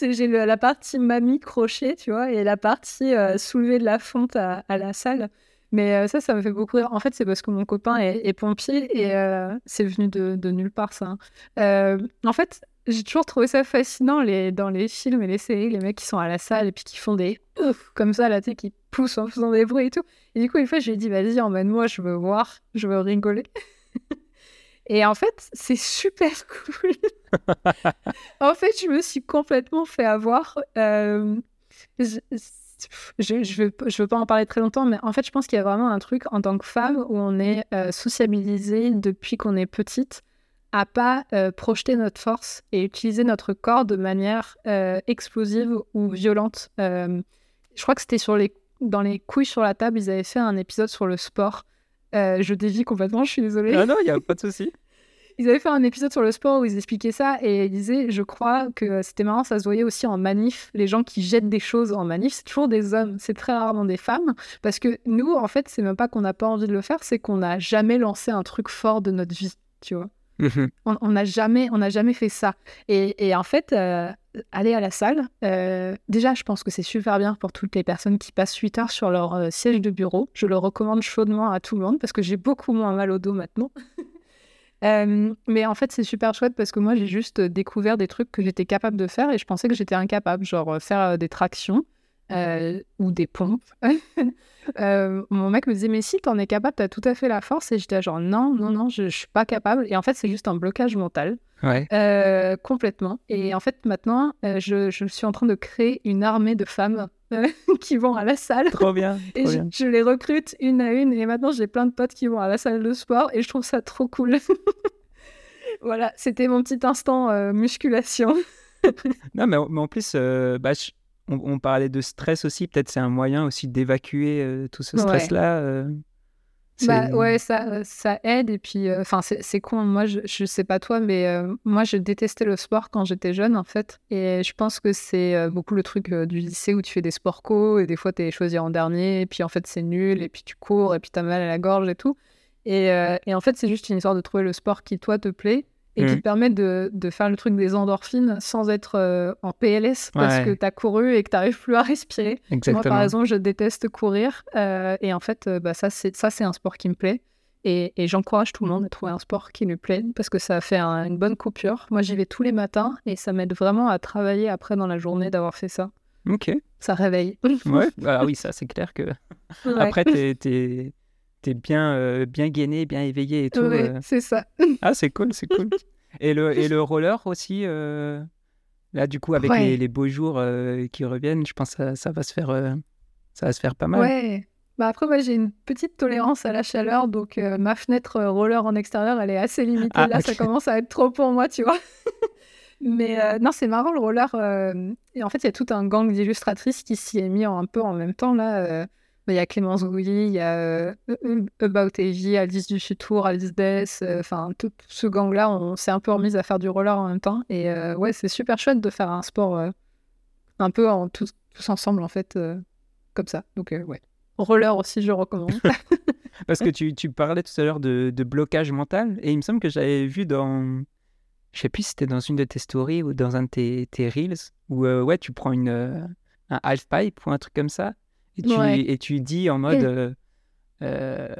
J'ai la partie mamie crochet, tu vois, et la partie euh, soulever de la fonte à, la salle. Mais euh, ça, ça me fait beaucoup rire. En fait, c'est parce que mon copain est, pompier et euh, c'est venu de, nulle part, ça. Hein. en fait, j'ai toujours trouvé ça fascinant les, dans les films et les séries, les mecs qui sont à la salle et puis qui font des ouf comme ça, là, tu sais, qui poussent en faisant des bruits et tout. Et du coup, une fois, j'ai dit, vas-y, emmène-moi, je veux voir, je veux rigoler. Et en fait, c'est super [LAUGHS] cool. en fait, je me suis complètement fait avoir. Euh, je, je, veux, pas en parler très longtemps, mais en fait, je pense qu'il y a vraiment un truc en tant que femme où on est euh, sociabilisé depuis qu'on est petite à pas euh, projeter notre force et utiliser notre corps de manière explosive ou violente. je crois que c'était sur les dans les couilles sur la table, ils avaient fait un épisode sur le sport. je dévie complètement, je suis désolée.
Ah non, il n'y a pas de souci.
Ils avaient fait un épisode sur le sport où ils expliquaient ça et ils disaient, je crois que c'était marrant, ça se voyait aussi en manif. Les gens qui jettent des choses en manif, c'est toujours des hommes, c'est très rarement des femmes. Parce que nous, en fait, c'est même pas qu'on n'a pas envie de le faire, c'est qu'on n'a jamais lancé un truc fort de notre vie, tu vois. Mhm. On n'a jamais, on jamais fait ça. Et, en fait, euh, aller à la salle, euh, déjà, je pense que c'est super bien pour toutes les personnes qui passent 8 heures sur leur euh, siège de bureau. Je le recommande chaudement à tout le monde parce que j'ai beaucoup moins mal au dos maintenant. [LAUGHS] mais en fait, c'est super chouette parce que moi, j'ai juste découvert des trucs que j'étais capable de faire et je pensais que j'étais incapable, genre faire des tractions ou des pompes. [LAUGHS] mon mec me disait, mais si t'en es capable, t'as tout à fait la force. Et j'étais genre, non, non, non, je, je suis pas capable. Et en fait, c'est juste un blocage mental.
Ouais.
complètement. Et en fait, maintenant, je, je, suis en train de créer une armée de femmes [LAUGHS] qui vont à la salle.
Trop bien. [LAUGHS]
et je, les recrute une à une. Et maintenant, j'ai plein de potes qui vont à la salle de sport et je trouve ça trop cool. [LAUGHS] voilà, c'était mon petit instant euh, musculation.
non, mais, mais, en plus, euh, bah, on, parlait de stress aussi. Peut-être c'est un moyen aussi d'évacuer euh, tout ce stress-là.
Bah ouais, ça, euh, ça aide. Et puis, euh, enfin, c'est con. Moi, je, je sais pas toi, mais euh, moi, je détestais le sport quand j'étais jeune, en fait. Et je pense que c'est beaucoup le truc du lycée où tu fais des sports co et des fois, tu es choisi en dernier. Et puis, en fait, c'est nul. Et puis, tu cours et puis, tu as mal à la gorge et tout. Et, et en fait, c'est juste une histoire de trouver le sport qui, toi, te plaît et qui mmh. te permet de, de, faire le truc des endorphines sans être euh, en PLS parce que tu as couru et que tu n'arrives plus à respirer. Moi, par exemple, je déteste courir euh, et en fait, euh, bah, ça, c'est un sport qui me plaît. Et, et j'encourage tout le monde à trouver un sport qui lui plaît parce que ça fait une bonne coupure. Moi, j'y vais tous les matins et ça m'aide vraiment à travailler après dans la journée d'avoir fait ça.
Ok.
Ça réveille.
ouais, bah, [LAUGHS] oui, ça, c'est clair que. Après, tu t'es bien, euh, bien gainé, bien éveillé et tout.
Oui, euh. c'est ça. [LAUGHS]
Ah, c'est cool, c'est cool. [LAUGHS] Et le, et le roller aussi, euh, là, du coup, avec les, les, beaux jours qui reviennent, je pense que ça, va se faire, ça va se faire pas mal.
Ouais. Bah après, moi, j'ai une petite tolérance à la chaleur, donc ma fenêtre roller en extérieur, elle est assez limitée. Ah, là, ça commence à être trop pour moi, tu vois. [LAUGHS] Mais non, c'est marrant le roller. et en fait, il y a tout un gang d'illustratrices qui s'y est mis un peu en même temps là. Il y a Clémence Gouilly, il y a euh, About Evie, Alice du Futur, Alice Death, euh, enfin tout ce gang-là, on s'est un peu remis à faire du roller en même temps. Et euh, ouais, c'est super chouette de faire un sport un peu en tous, ensemble en fait, comme ça. Donc ouais, roller aussi, je recommande. [LAUGHS]
Parce que tu, tu, parlais tout à l'heure de, de, blocage mental, et il me semble que j'avais vu dans, je sais plus si c'était dans une de tes stories ou dans un de tes, tes reels, où ouais, tu prends une, un half pipe ou un truc comme ça, et tu, et tu dis en mode. Euh, euh,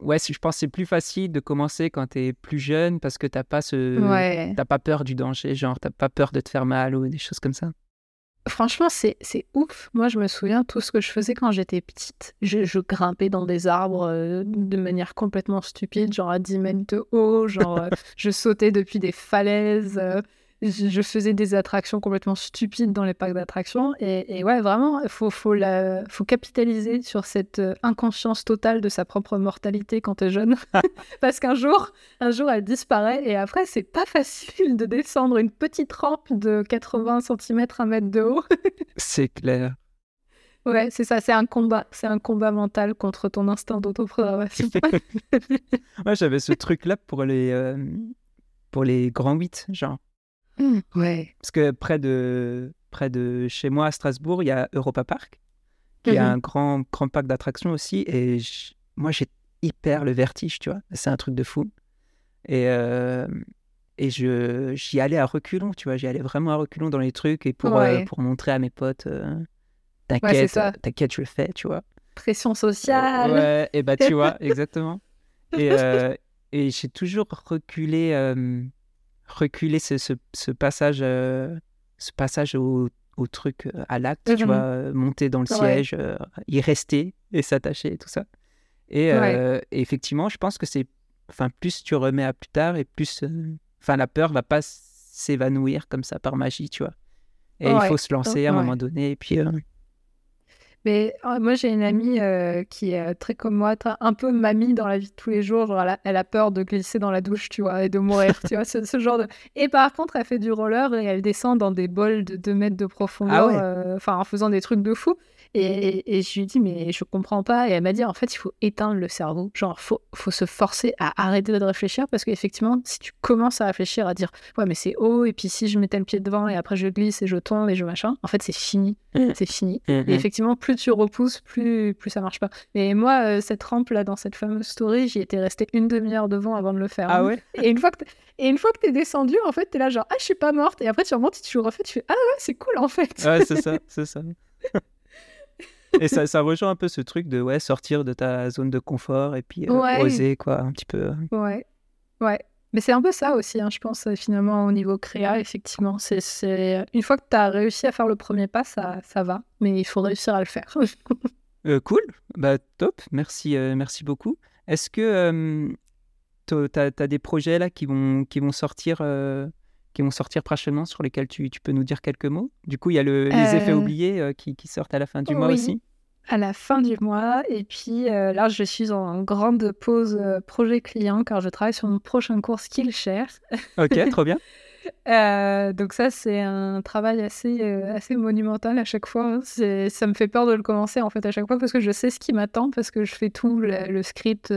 ouais, je pense que c'est plus facile de commencer quand tu es plus jeune parce que t'as pas ce,
Ouais.
t'as pas peur du danger, genre t'as pas peur de te faire mal ou des choses comme ça.
Franchement, c'est c'est ouf. Moi, je me souviens tout ce que je faisais quand j'étais petite. Je, je grimpais dans des arbres euh, de manière complètement stupide, genre à 10 mètres de haut. Genre, euh, [LAUGHS] je sautais depuis des falaises. euh, je, faisais des attractions complètement stupides dans les parcs d'attractions. Et, et ouais, vraiment, il faut, faut, la- faut capitaliser sur cette euh, inconscience totale de sa propre mortalité quand t'es jeune. [LAUGHS] [LAUGHS] Parce qu'un jour, un jour, elle disparaît et après, c'est pas facile de descendre une petite rampe de 80 cm, 1 mètre de haut. [LAUGHS]
C'est clair.
Ouais, c'est ça, c'est un combat. C'est un combat mental contre ton instinct d'autopréservation.
Moi, j'avais ce truc-là pour les, euh, pour les grands 8, genre.
Ouais.
Parce que près de, près de chez moi, à Strasbourg, il y a Europa Park, qui est
Mhm.
un grand, grand parc d'attractions aussi. Et moi, j'ai hyper le vertige, tu vois. C'est un truc de fou. Et, euh, et je, j'y allais à reculons, tu vois. J'y allais vraiment à reculons dans les trucs et pour, euh,
Ouais.
pour montrer à mes potes, euh, t'inquiète, euh, t'inquiète, je le fais, tu vois.
Pression sociale.
Ouais, et bah tu vois, [LAUGHS] exactement. Et, euh, et j'ai toujours reculé, reculé ce, ce, ce passage, euh, ce passage au, au truc, euh, à l'acte, tu
Mhm.
vois, euh, monter dans le
Ouais.
siège, euh, y rester et s'attacher et tout ça. Et,
Ouais.
et effectivement, je pense que c'est, enfin, plus tu remets à plus tard et plus, enfin, la peur va pas s'évanouir comme ça par magie, tu vois. Et il faut se lancer à un moment donné et puis,
Mais euh, moi, j'ai une amie euh, qui est euh, très comme moi, un peu mamie dans la vie de tous les jours. Genre, elle a, elle a peur de glisser dans la douche, tu vois, et de mourir, tu vois, ce, ce genre de... [LAUGHS] Et par contre, elle fait du roller et elle descend dans des bols de 2 mètres de profondeur,
Ah ouais.
euh, enfin, en faisant des trucs de fou. Et, et- et je lui dis, mais je comprends pas. Et elle m'a dit, en fait, il faut éteindre le cerveau. Genre, faut, faut se forcer à arrêter de réfléchir parce qu'effectivement, si tu commences à réfléchir, à dire, ouais, mais c'est haut, et puis si je mettais le pied devant et après je glisse et je tombe et je machin, en fait, c'est fini.
Mm.
C'est fini.
Mhm.
Et effectivement, plus tu repousses, plus, plus ça marche pas. Mais moi, euh, cette rampe là, dans cette fameuse story, j'y étais restée une demi-heure devant avant de le faire.
ah ouais?
Et une fois que t'es- et une fois que t'es descendu, en fait, t'es là genre ah je suis pas morte. Et après tu remontes, tu refais, tu fais ah ouais c'est cool en fait.
Ouais, c'est ça, c'est ça. [LAUGHS] Et ça, ça rejoint un peu ce truc de ouais, sortir de ta zone de confort et puis euh,
Ouais.
oser, quoi, un petit peu.
Ouais, ouais. Mais c'est un peu ça aussi, hein, je pense, euh, finalement, au niveau créa, effectivement. C'est. Une fois que tu as réussi à faire le premier pas, ça, ça va, mais il faut réussir à le faire. [LAUGHS]
Euh, cool, bah top, merci, euh, merci beaucoup. Est-ce que t'as, t'as- t'as des projets là qui vont, qui vont sortir, qui vont sortir prochainement sur lesquels tu, tu peux nous dire quelques mots? Du coup, il y a le, les effets
Euh,
oubliés euh, qui, qui sortent à la fin du mois aussi.
à la fin du mois, et puis euh, là, je suis en grande pause euh, projet client, car je travaille sur mon prochain cours Skillshare. [LAUGHS]
Ok, trop bien.
Euh, donc ça, c'est un travail assez, assez monumental à chaque fois. hein. Ça me fait peur de le commencer en fait à chaque fois parce que je sais ce qui m'attend parce que je fais tout, le, le script,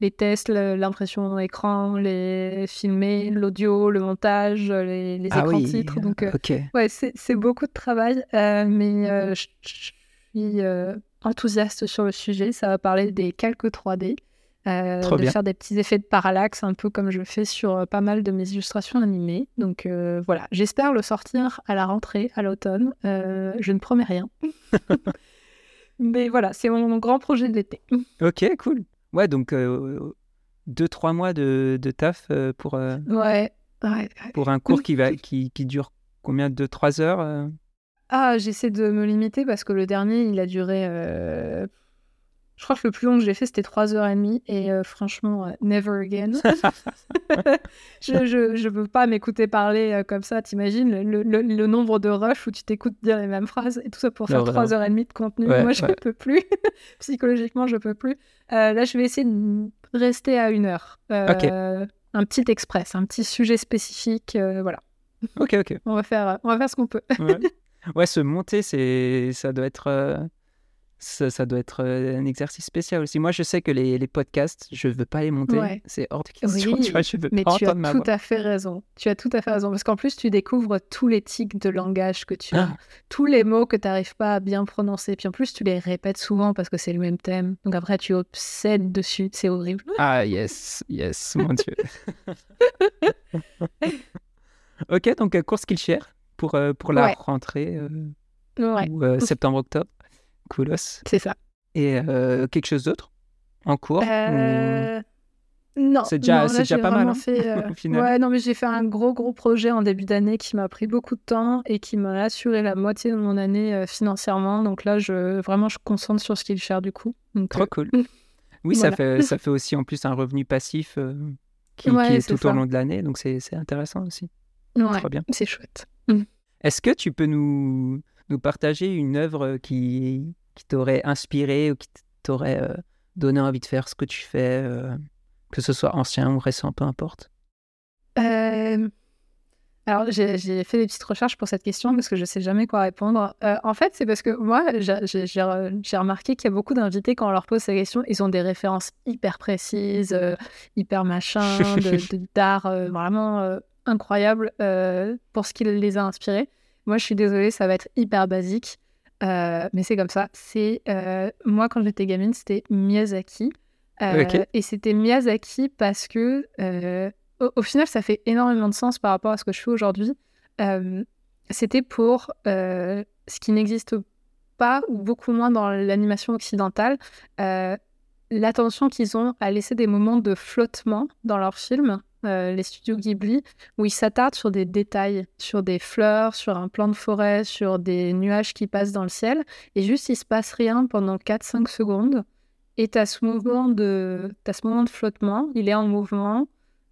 les tests, l'impression écran, les filmer, l'audio, le montage, les, les
Ah
écrans
oui,
titres. Donc euh, ouais, c'est, beaucoup de travail, euh, mais euh, je, suis euh, enthousiaste sur le sujet. Ça va parler des calques 3D. euh, de
bien.
faire des petits effets de parallaxe, un peu comme je fais sur euh, pas mal de mes illustrations animées. Donc euh, voilà, j'espère le sortir à la rentrée, à l'automne. Euh, je ne promets rien. [LAUGHS] Mais voilà, c'est mon, mon grand projet de l'été.
Ok, cool. Ouais, donc euh, deux, trois mois de, de taf euh, pour, euh,
Ouais, ouais, ouais.
pour un cours qui, va, qui, qui dure combien? De trois heures euh?
Ah, j'essaie de me limiter parce que le dernier, il a duré. Je crois que le plus long que j'ai fait, c'était 3h30. Et euh, franchement, euh, never again. [LAUGHS] je, je, je peux pas m'écouter parler euh, comme ça. T'imagines le, le, le nombre de rushs où tu t'écoutes dire les mêmes phrases et tout ça pour faire
Non, vraiment.
3h30 de contenu.
Ouais,
Moi, je
ouais.
peux plus. [LAUGHS] Psychologiquement, je peux plus. Là, je vais essayer de rester à une heure. Un petit express, un petit sujet spécifique. voilà.
Ok, ok.
On va faire, on va faire ce qu'on peut.
Ouais, ouais se monter, ça doit être, ça, ça doit être euh, un exercice spécial aussi. Moi, je sais que les, les podcasts, je veux pas les monter.
Ouais.
C'est hors de question.
Oui,
tu vois, je veux
Mais
pas
tu as
ma
tout
voix.
à fait raison. Tu as tout à fait raison. Parce qu'en plus, tu découvres tous les tics de langage que tu as,
Ah.
tous les mots que tu n'arrives pas à bien prononcer. Puis en plus, tu les répètes souvent parce que c'est le même thème. Donc après, tu obsèdes dessus. C'est horrible.
Ah, yes, yes, mon Dieu. [LAUGHS] ok, donc euh, cours Skillshare pour, euh, pour la
Ouais.
rentrée euh,
Ouais,
ou euh, septembre-octobre. Coolos.
c'est ça.
Et euh, quelque chose d'autre en cours
euh... Non,
c'est déjà,
non,
c'est
là,
déjà pas mal hein,
fait, [LAUGHS] euh. Ouais, non, mais j'ai fait un gros, gros projet en début d'année qui m'a pris beaucoup de temps et qui m'a assuré la moitié de mon année financièrement. Donc là, je, vraiment, je concentre sur Skillshare du coup. Donc,
Trop cool. [LAUGHS] Oui,
Voilà.
ça, fait, ça [LAUGHS] fait aussi en plus un revenu passif qui,
Ouais,
qui est tout au long de l'année, donc c'est c'est intéressant aussi.
ouais,
Trop bien.
c'est chouette.
Est-ce que tu peux nous, nous partager une œuvre qui, qui t'aurait inspiré ou qui t'aurait euh, donné envie de faire ce que tu fais, euh, que ce soit ancien ou récent, peu importe?
Euh, Alors, j'ai fait des petites recherches pour cette question parce que je sais jamais quoi répondre. Euh, en fait, c'est parce que moi, j'ai- j'ai j'ai re- j'ai remarqué qu'il y a beaucoup d'invités, quand on leur pose ces questions, ils ont des références hyper précises, euh, hyper machin, [LAUGHS] d'art euh, vraiment euh, incroyable euh, pour ce qui les a inspirés. Moi, je suis désolée, ça va être hyper basique, euh, mais c'est comme ça. C'est euh, moi, quand j'étais gamine, c'était Miyazaki. Euh. Et c'était Miyazaki parce que euh, au, au final, ça fait énormément de sens par rapport à ce que je fais aujourd'hui. C'était pour ce qui n'existe pas ou beaucoup moins dans l'animation occidentale, l'attention qu'ils ont à laisser des moments de flottement dans leurs films, euh, les studios Ghibli, où ils s'attardent sur des détails, sur des fleurs, sur un plan de forêt, sur des nuages qui passent dans le ciel, et juste il se passe rien pendant 4-5 secondes. Et tu as ce mouvement de, t'as ce moment de flottement, il est en mouvement,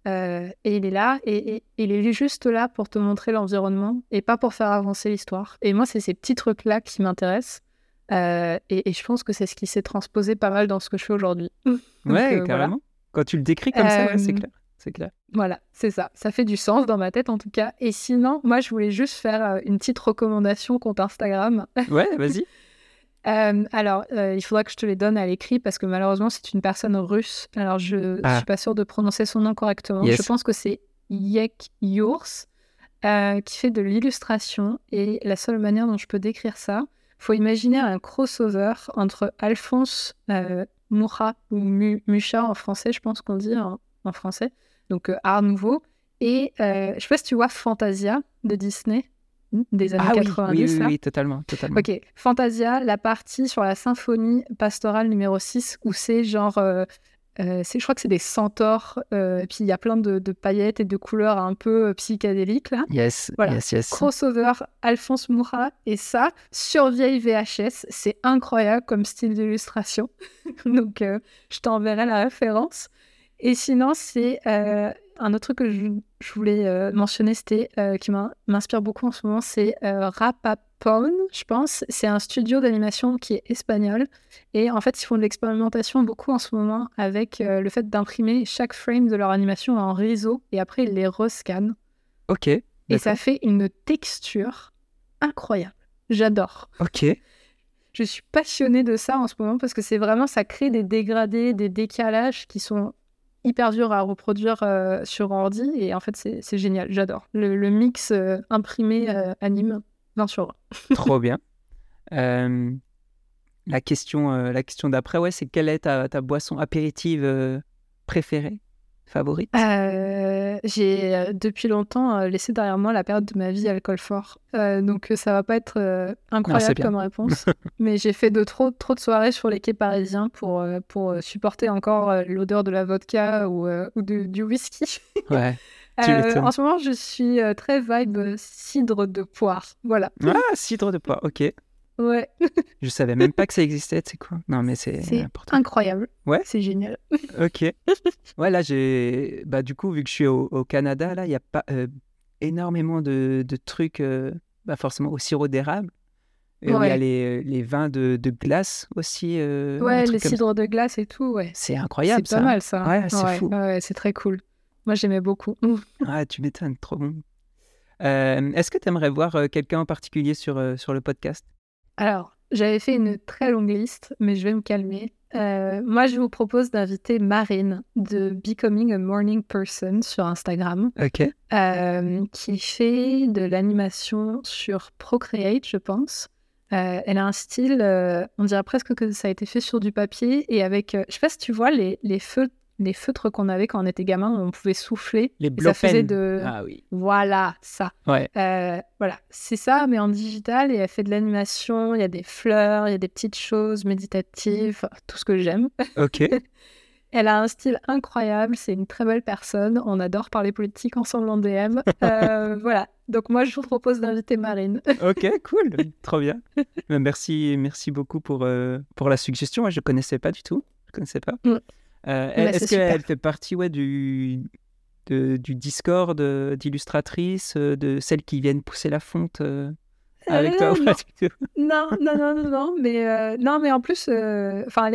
euh, et il est là, et, et- il est juste là pour te montrer l'environnement, et pas pour faire avancer l'histoire. Et moi, c'est ces petits trucs-là qui m'intéressent, euh, et, et je pense que c'est ce qui s'est transposé pas mal dans ce que je fais aujourd'hui. [LAUGHS] Donc,
Ouais,
voilà.
carrément. Quand tu le décris comme ça, ouais, c'est clair. C'est clair.
Voilà, c'est ça. Ça fait du sens dans ma tête en tout cas. Et sinon, moi, je voulais juste faire euh, une petite recommandation compte Instagram. [LAUGHS]
Ouais, vas-y.
Euh, alors, euh, il faudra que je te les donne à l'écrit parce que malheureusement, c'est une personne russe. Alors, je ne
Ah.
suis pas sûre de prononcer son nom correctement.
Yes.
Je pense que c'est Yek Yours euh, qui fait de l'illustration. Et la seule manière dont je peux décrire ça, faut imaginer un crossover entre Alphonse Mucha ou Mu- Mucha en français, je pense qu'on dit en, en français, donc euh, Art Nouveau, et euh, je sais pas si tu vois Fantasia de Disney des années
Ah oui,
90.
oui, oui, oui, totalement, totalement.
Ok, Fantasia, la partie sur la symphonie pastorale numéro 6, où c'est genre. euh, euh, c'est- je crois que c'est des centaures, euh, et puis il y a plein de, de paillettes et de couleurs un peu psychédéliques là.
Yes,
Voilà.
yes, yes.
Crossover, Alphonse Moura, et ça, sur vieille VHS, c'est incroyable comme style d'illustration. [LAUGHS] Donc je t'enverrai la référence. Et sinon, c'est euh, un autre truc que je, je voulais euh, mentionner, c'était euh, qui m'in- m'inspire beaucoup en ce moment, c'est Rapapone, je pense. C'est un studio d'animation qui est espagnol. Et en fait, ils font de l'expérimentation beaucoup en ce moment avec le fait d'imprimer chaque frame de leur animation en réseau et après ils les rescannent.
Ok.
Et ça fait une texture incroyable. J'adore.
Ok.
Je suis passionnée de ça en ce moment parce que c'est vraiment, ça crée des dégradés, des décalages qui sont hyper durs à reproduire euh, sur ordi. Et en fait, c'est génial. J'adore. Le, mix euh, imprimé euh, anime 20 sur 20. [LAUGHS]
Trop bien. La question, la question d'après, ouais, c'est quelle est ta, ta boisson apéritive préférée, favorite?
Euh, J'ai euh, depuis longtemps euh, laissé derrière moi la période de ma vie alcool fort. Donc ça va pas être incroyable comme réponse. [LAUGHS] mais j'ai fait de trop, trop de soirées sur les quais parisiens pour, pour supporter encore l'odeur de la vodka ou, ou de- du whisky. [LAUGHS]
Ouais.
Euh, en ce moment, je suis euh, très vibe cidre de poire. Voilà.
Ah, cidre de poire, ok.
Ouais, [LAUGHS]
Je savais même pas que ça existait, c'est quoi Non, mais c'est
incroyable.
Ouais.
C'est génial. [LAUGHS]
Ok. Ouais, là, j'ai. Bah, du coup, vu que je suis au, au Canada, là, il n'y a pas euh, énormément de, de trucs, euh, bah, forcément, au sirop d'érable. Il y a les, les vins de, de glace aussi. euh,
Ouais, les cidres de glace et tout, ouais.
C'est incroyable,
C'est pas mal ça.
Ouais, c'est fou.
ouais, c'est très cool. Moi, j'aimais beaucoup. [LAUGHS]
Ah, tu m'étonnes, trop bon. Euh, Est-ce que tu aimerais voir euh, quelqu'un en particulier sur, euh, sur le podcast?
Alors, j'avais fait une très longue liste, mais je vais me calmer. Euh, moi, je vous propose d'inviter Marine de Becoming a Morning Person sur Instagram,
Ok.
euh, qui fait de l'animation sur Procreate, je pense. Euh, elle a un style, on dirait presque que ça a été fait sur du papier et avec, je sais pas si tu vois les, les feux les feutres qu'on avait quand on était gamin, on pouvait souffler.
Les
et ça faisait de...
Ah oui.
Voilà, ça.
Ouais.
Euh, voilà, c'est ça, mais en digital, et elle fait de l'animation, il y a des fleurs, il y a des petites choses méditatives, tout ce que j'aime. [LAUGHS]
Ok.
Elle a un style incroyable, c'est une très belle personne, on adore parler politique ensemble en DM. Euh, [LAUGHS] voilà, donc moi je vous propose d'inviter Marine.
ok, cool. [LAUGHS] Trop bien. Mais Merci, merci beaucoup pour, euh, pour la suggestion. Moi, je ne connaissais pas du tout. Je connaissais pas.
Mm.
Euh,
Bah,
Est-ce qu'elle fait partie ouais, du, de- du Discord euh, d'illustratrices, euh, de celles qui viennent pousser la fonte euh, avec toi
Euh,
ou
non.
pas du tout?
Non, non, non, non, non, mais, euh, non, mais en plus, enfin,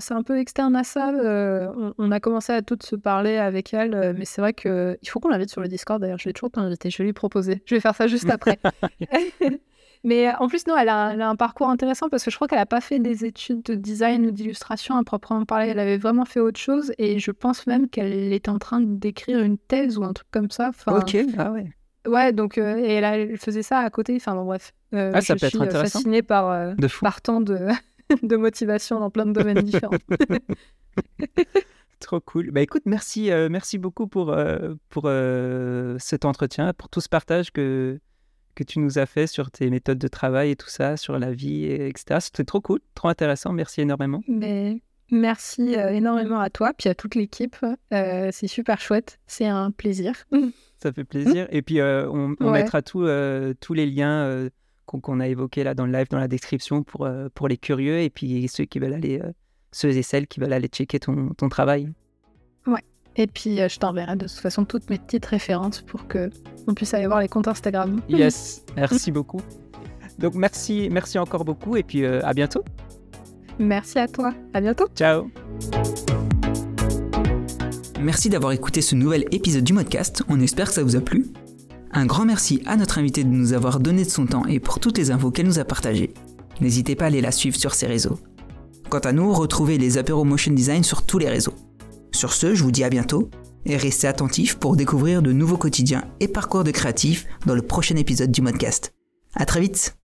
c'est un peu externe à ça. on, on a commencé à toutes se parler avec elle, mais c'est vrai que il faut qu'on l'invite sur le Discord. D'ailleurs, je vais toujours t'inviter, je vais lui proposer. Je vais faire ça juste après. [LAUGHS] [LAUGHS] mais euh, en plus, non, elle a, elle a un parcours intéressant parce que je crois qu'elle n'a pas fait des études de design ou d'illustration à proprement parler. Elle avait vraiment fait autre chose et je pense même qu'elle était en train d'écrire une thèse ou un truc comme ça. Enfin,
Ok, ah ouais.
Ouais, donc euh, et elle, a- elle faisait ça à côté. Enfin bon, bref. Euh,
Ah, ça
je
peut être
suis
intéressant.
fascinée par, euh,
De
par tant de, [LAUGHS] de motivation dans plein de domaines différents. [LAUGHS]
Trop cool. Bah écoute, merci, merci beaucoup pour, pour cet entretien, pour tout ce partage que, que tu nous as fait sur tes méthodes de travail et tout ça, sur la vie, et- etc. C'était trop cool, trop intéressant. Merci énormément.
Mais merci euh, énormément à toi, puis à toute l'équipe. Euh, c'est super chouette. C'est un plaisir. [LAUGHS]
Ça fait plaisir. Et puis, euh, on, on
Ouais.
mettra tout, euh, tous les liens qu'on a évoqués là dans le live, dans la description pour, pour les curieux et puis ceux qui veulent aller, ceux et celles qui veulent aller checker ton, ton travail.
Et puis euh, je t'enverrai de toute façon toutes mes petites références pour que on puisse aller voir les comptes Instagram. [LAUGHS]
Yes, merci beaucoup. Donc, merci, merci encore beaucoup et puis euh, à bientôt.
Merci à toi. À bientôt.
Ciao.
Merci d'avoir écouté ce nouvel épisode du Modcast, on espère que ça vous a plu. Un grand merci à notre invité de nous avoir donné de son temps et pour toutes les infos qu'elle nous a partagées. N'hésitez pas à aller la suivre sur ses réseaux. Quant à nous, retrouvez les apéros Motion Design sur tous les réseaux. Sur ce, je vous dis à bientôt et restez attentifs pour découvrir de nouveaux quotidiens et parcours de créatifs dans le prochain épisode du Modcast. À très vite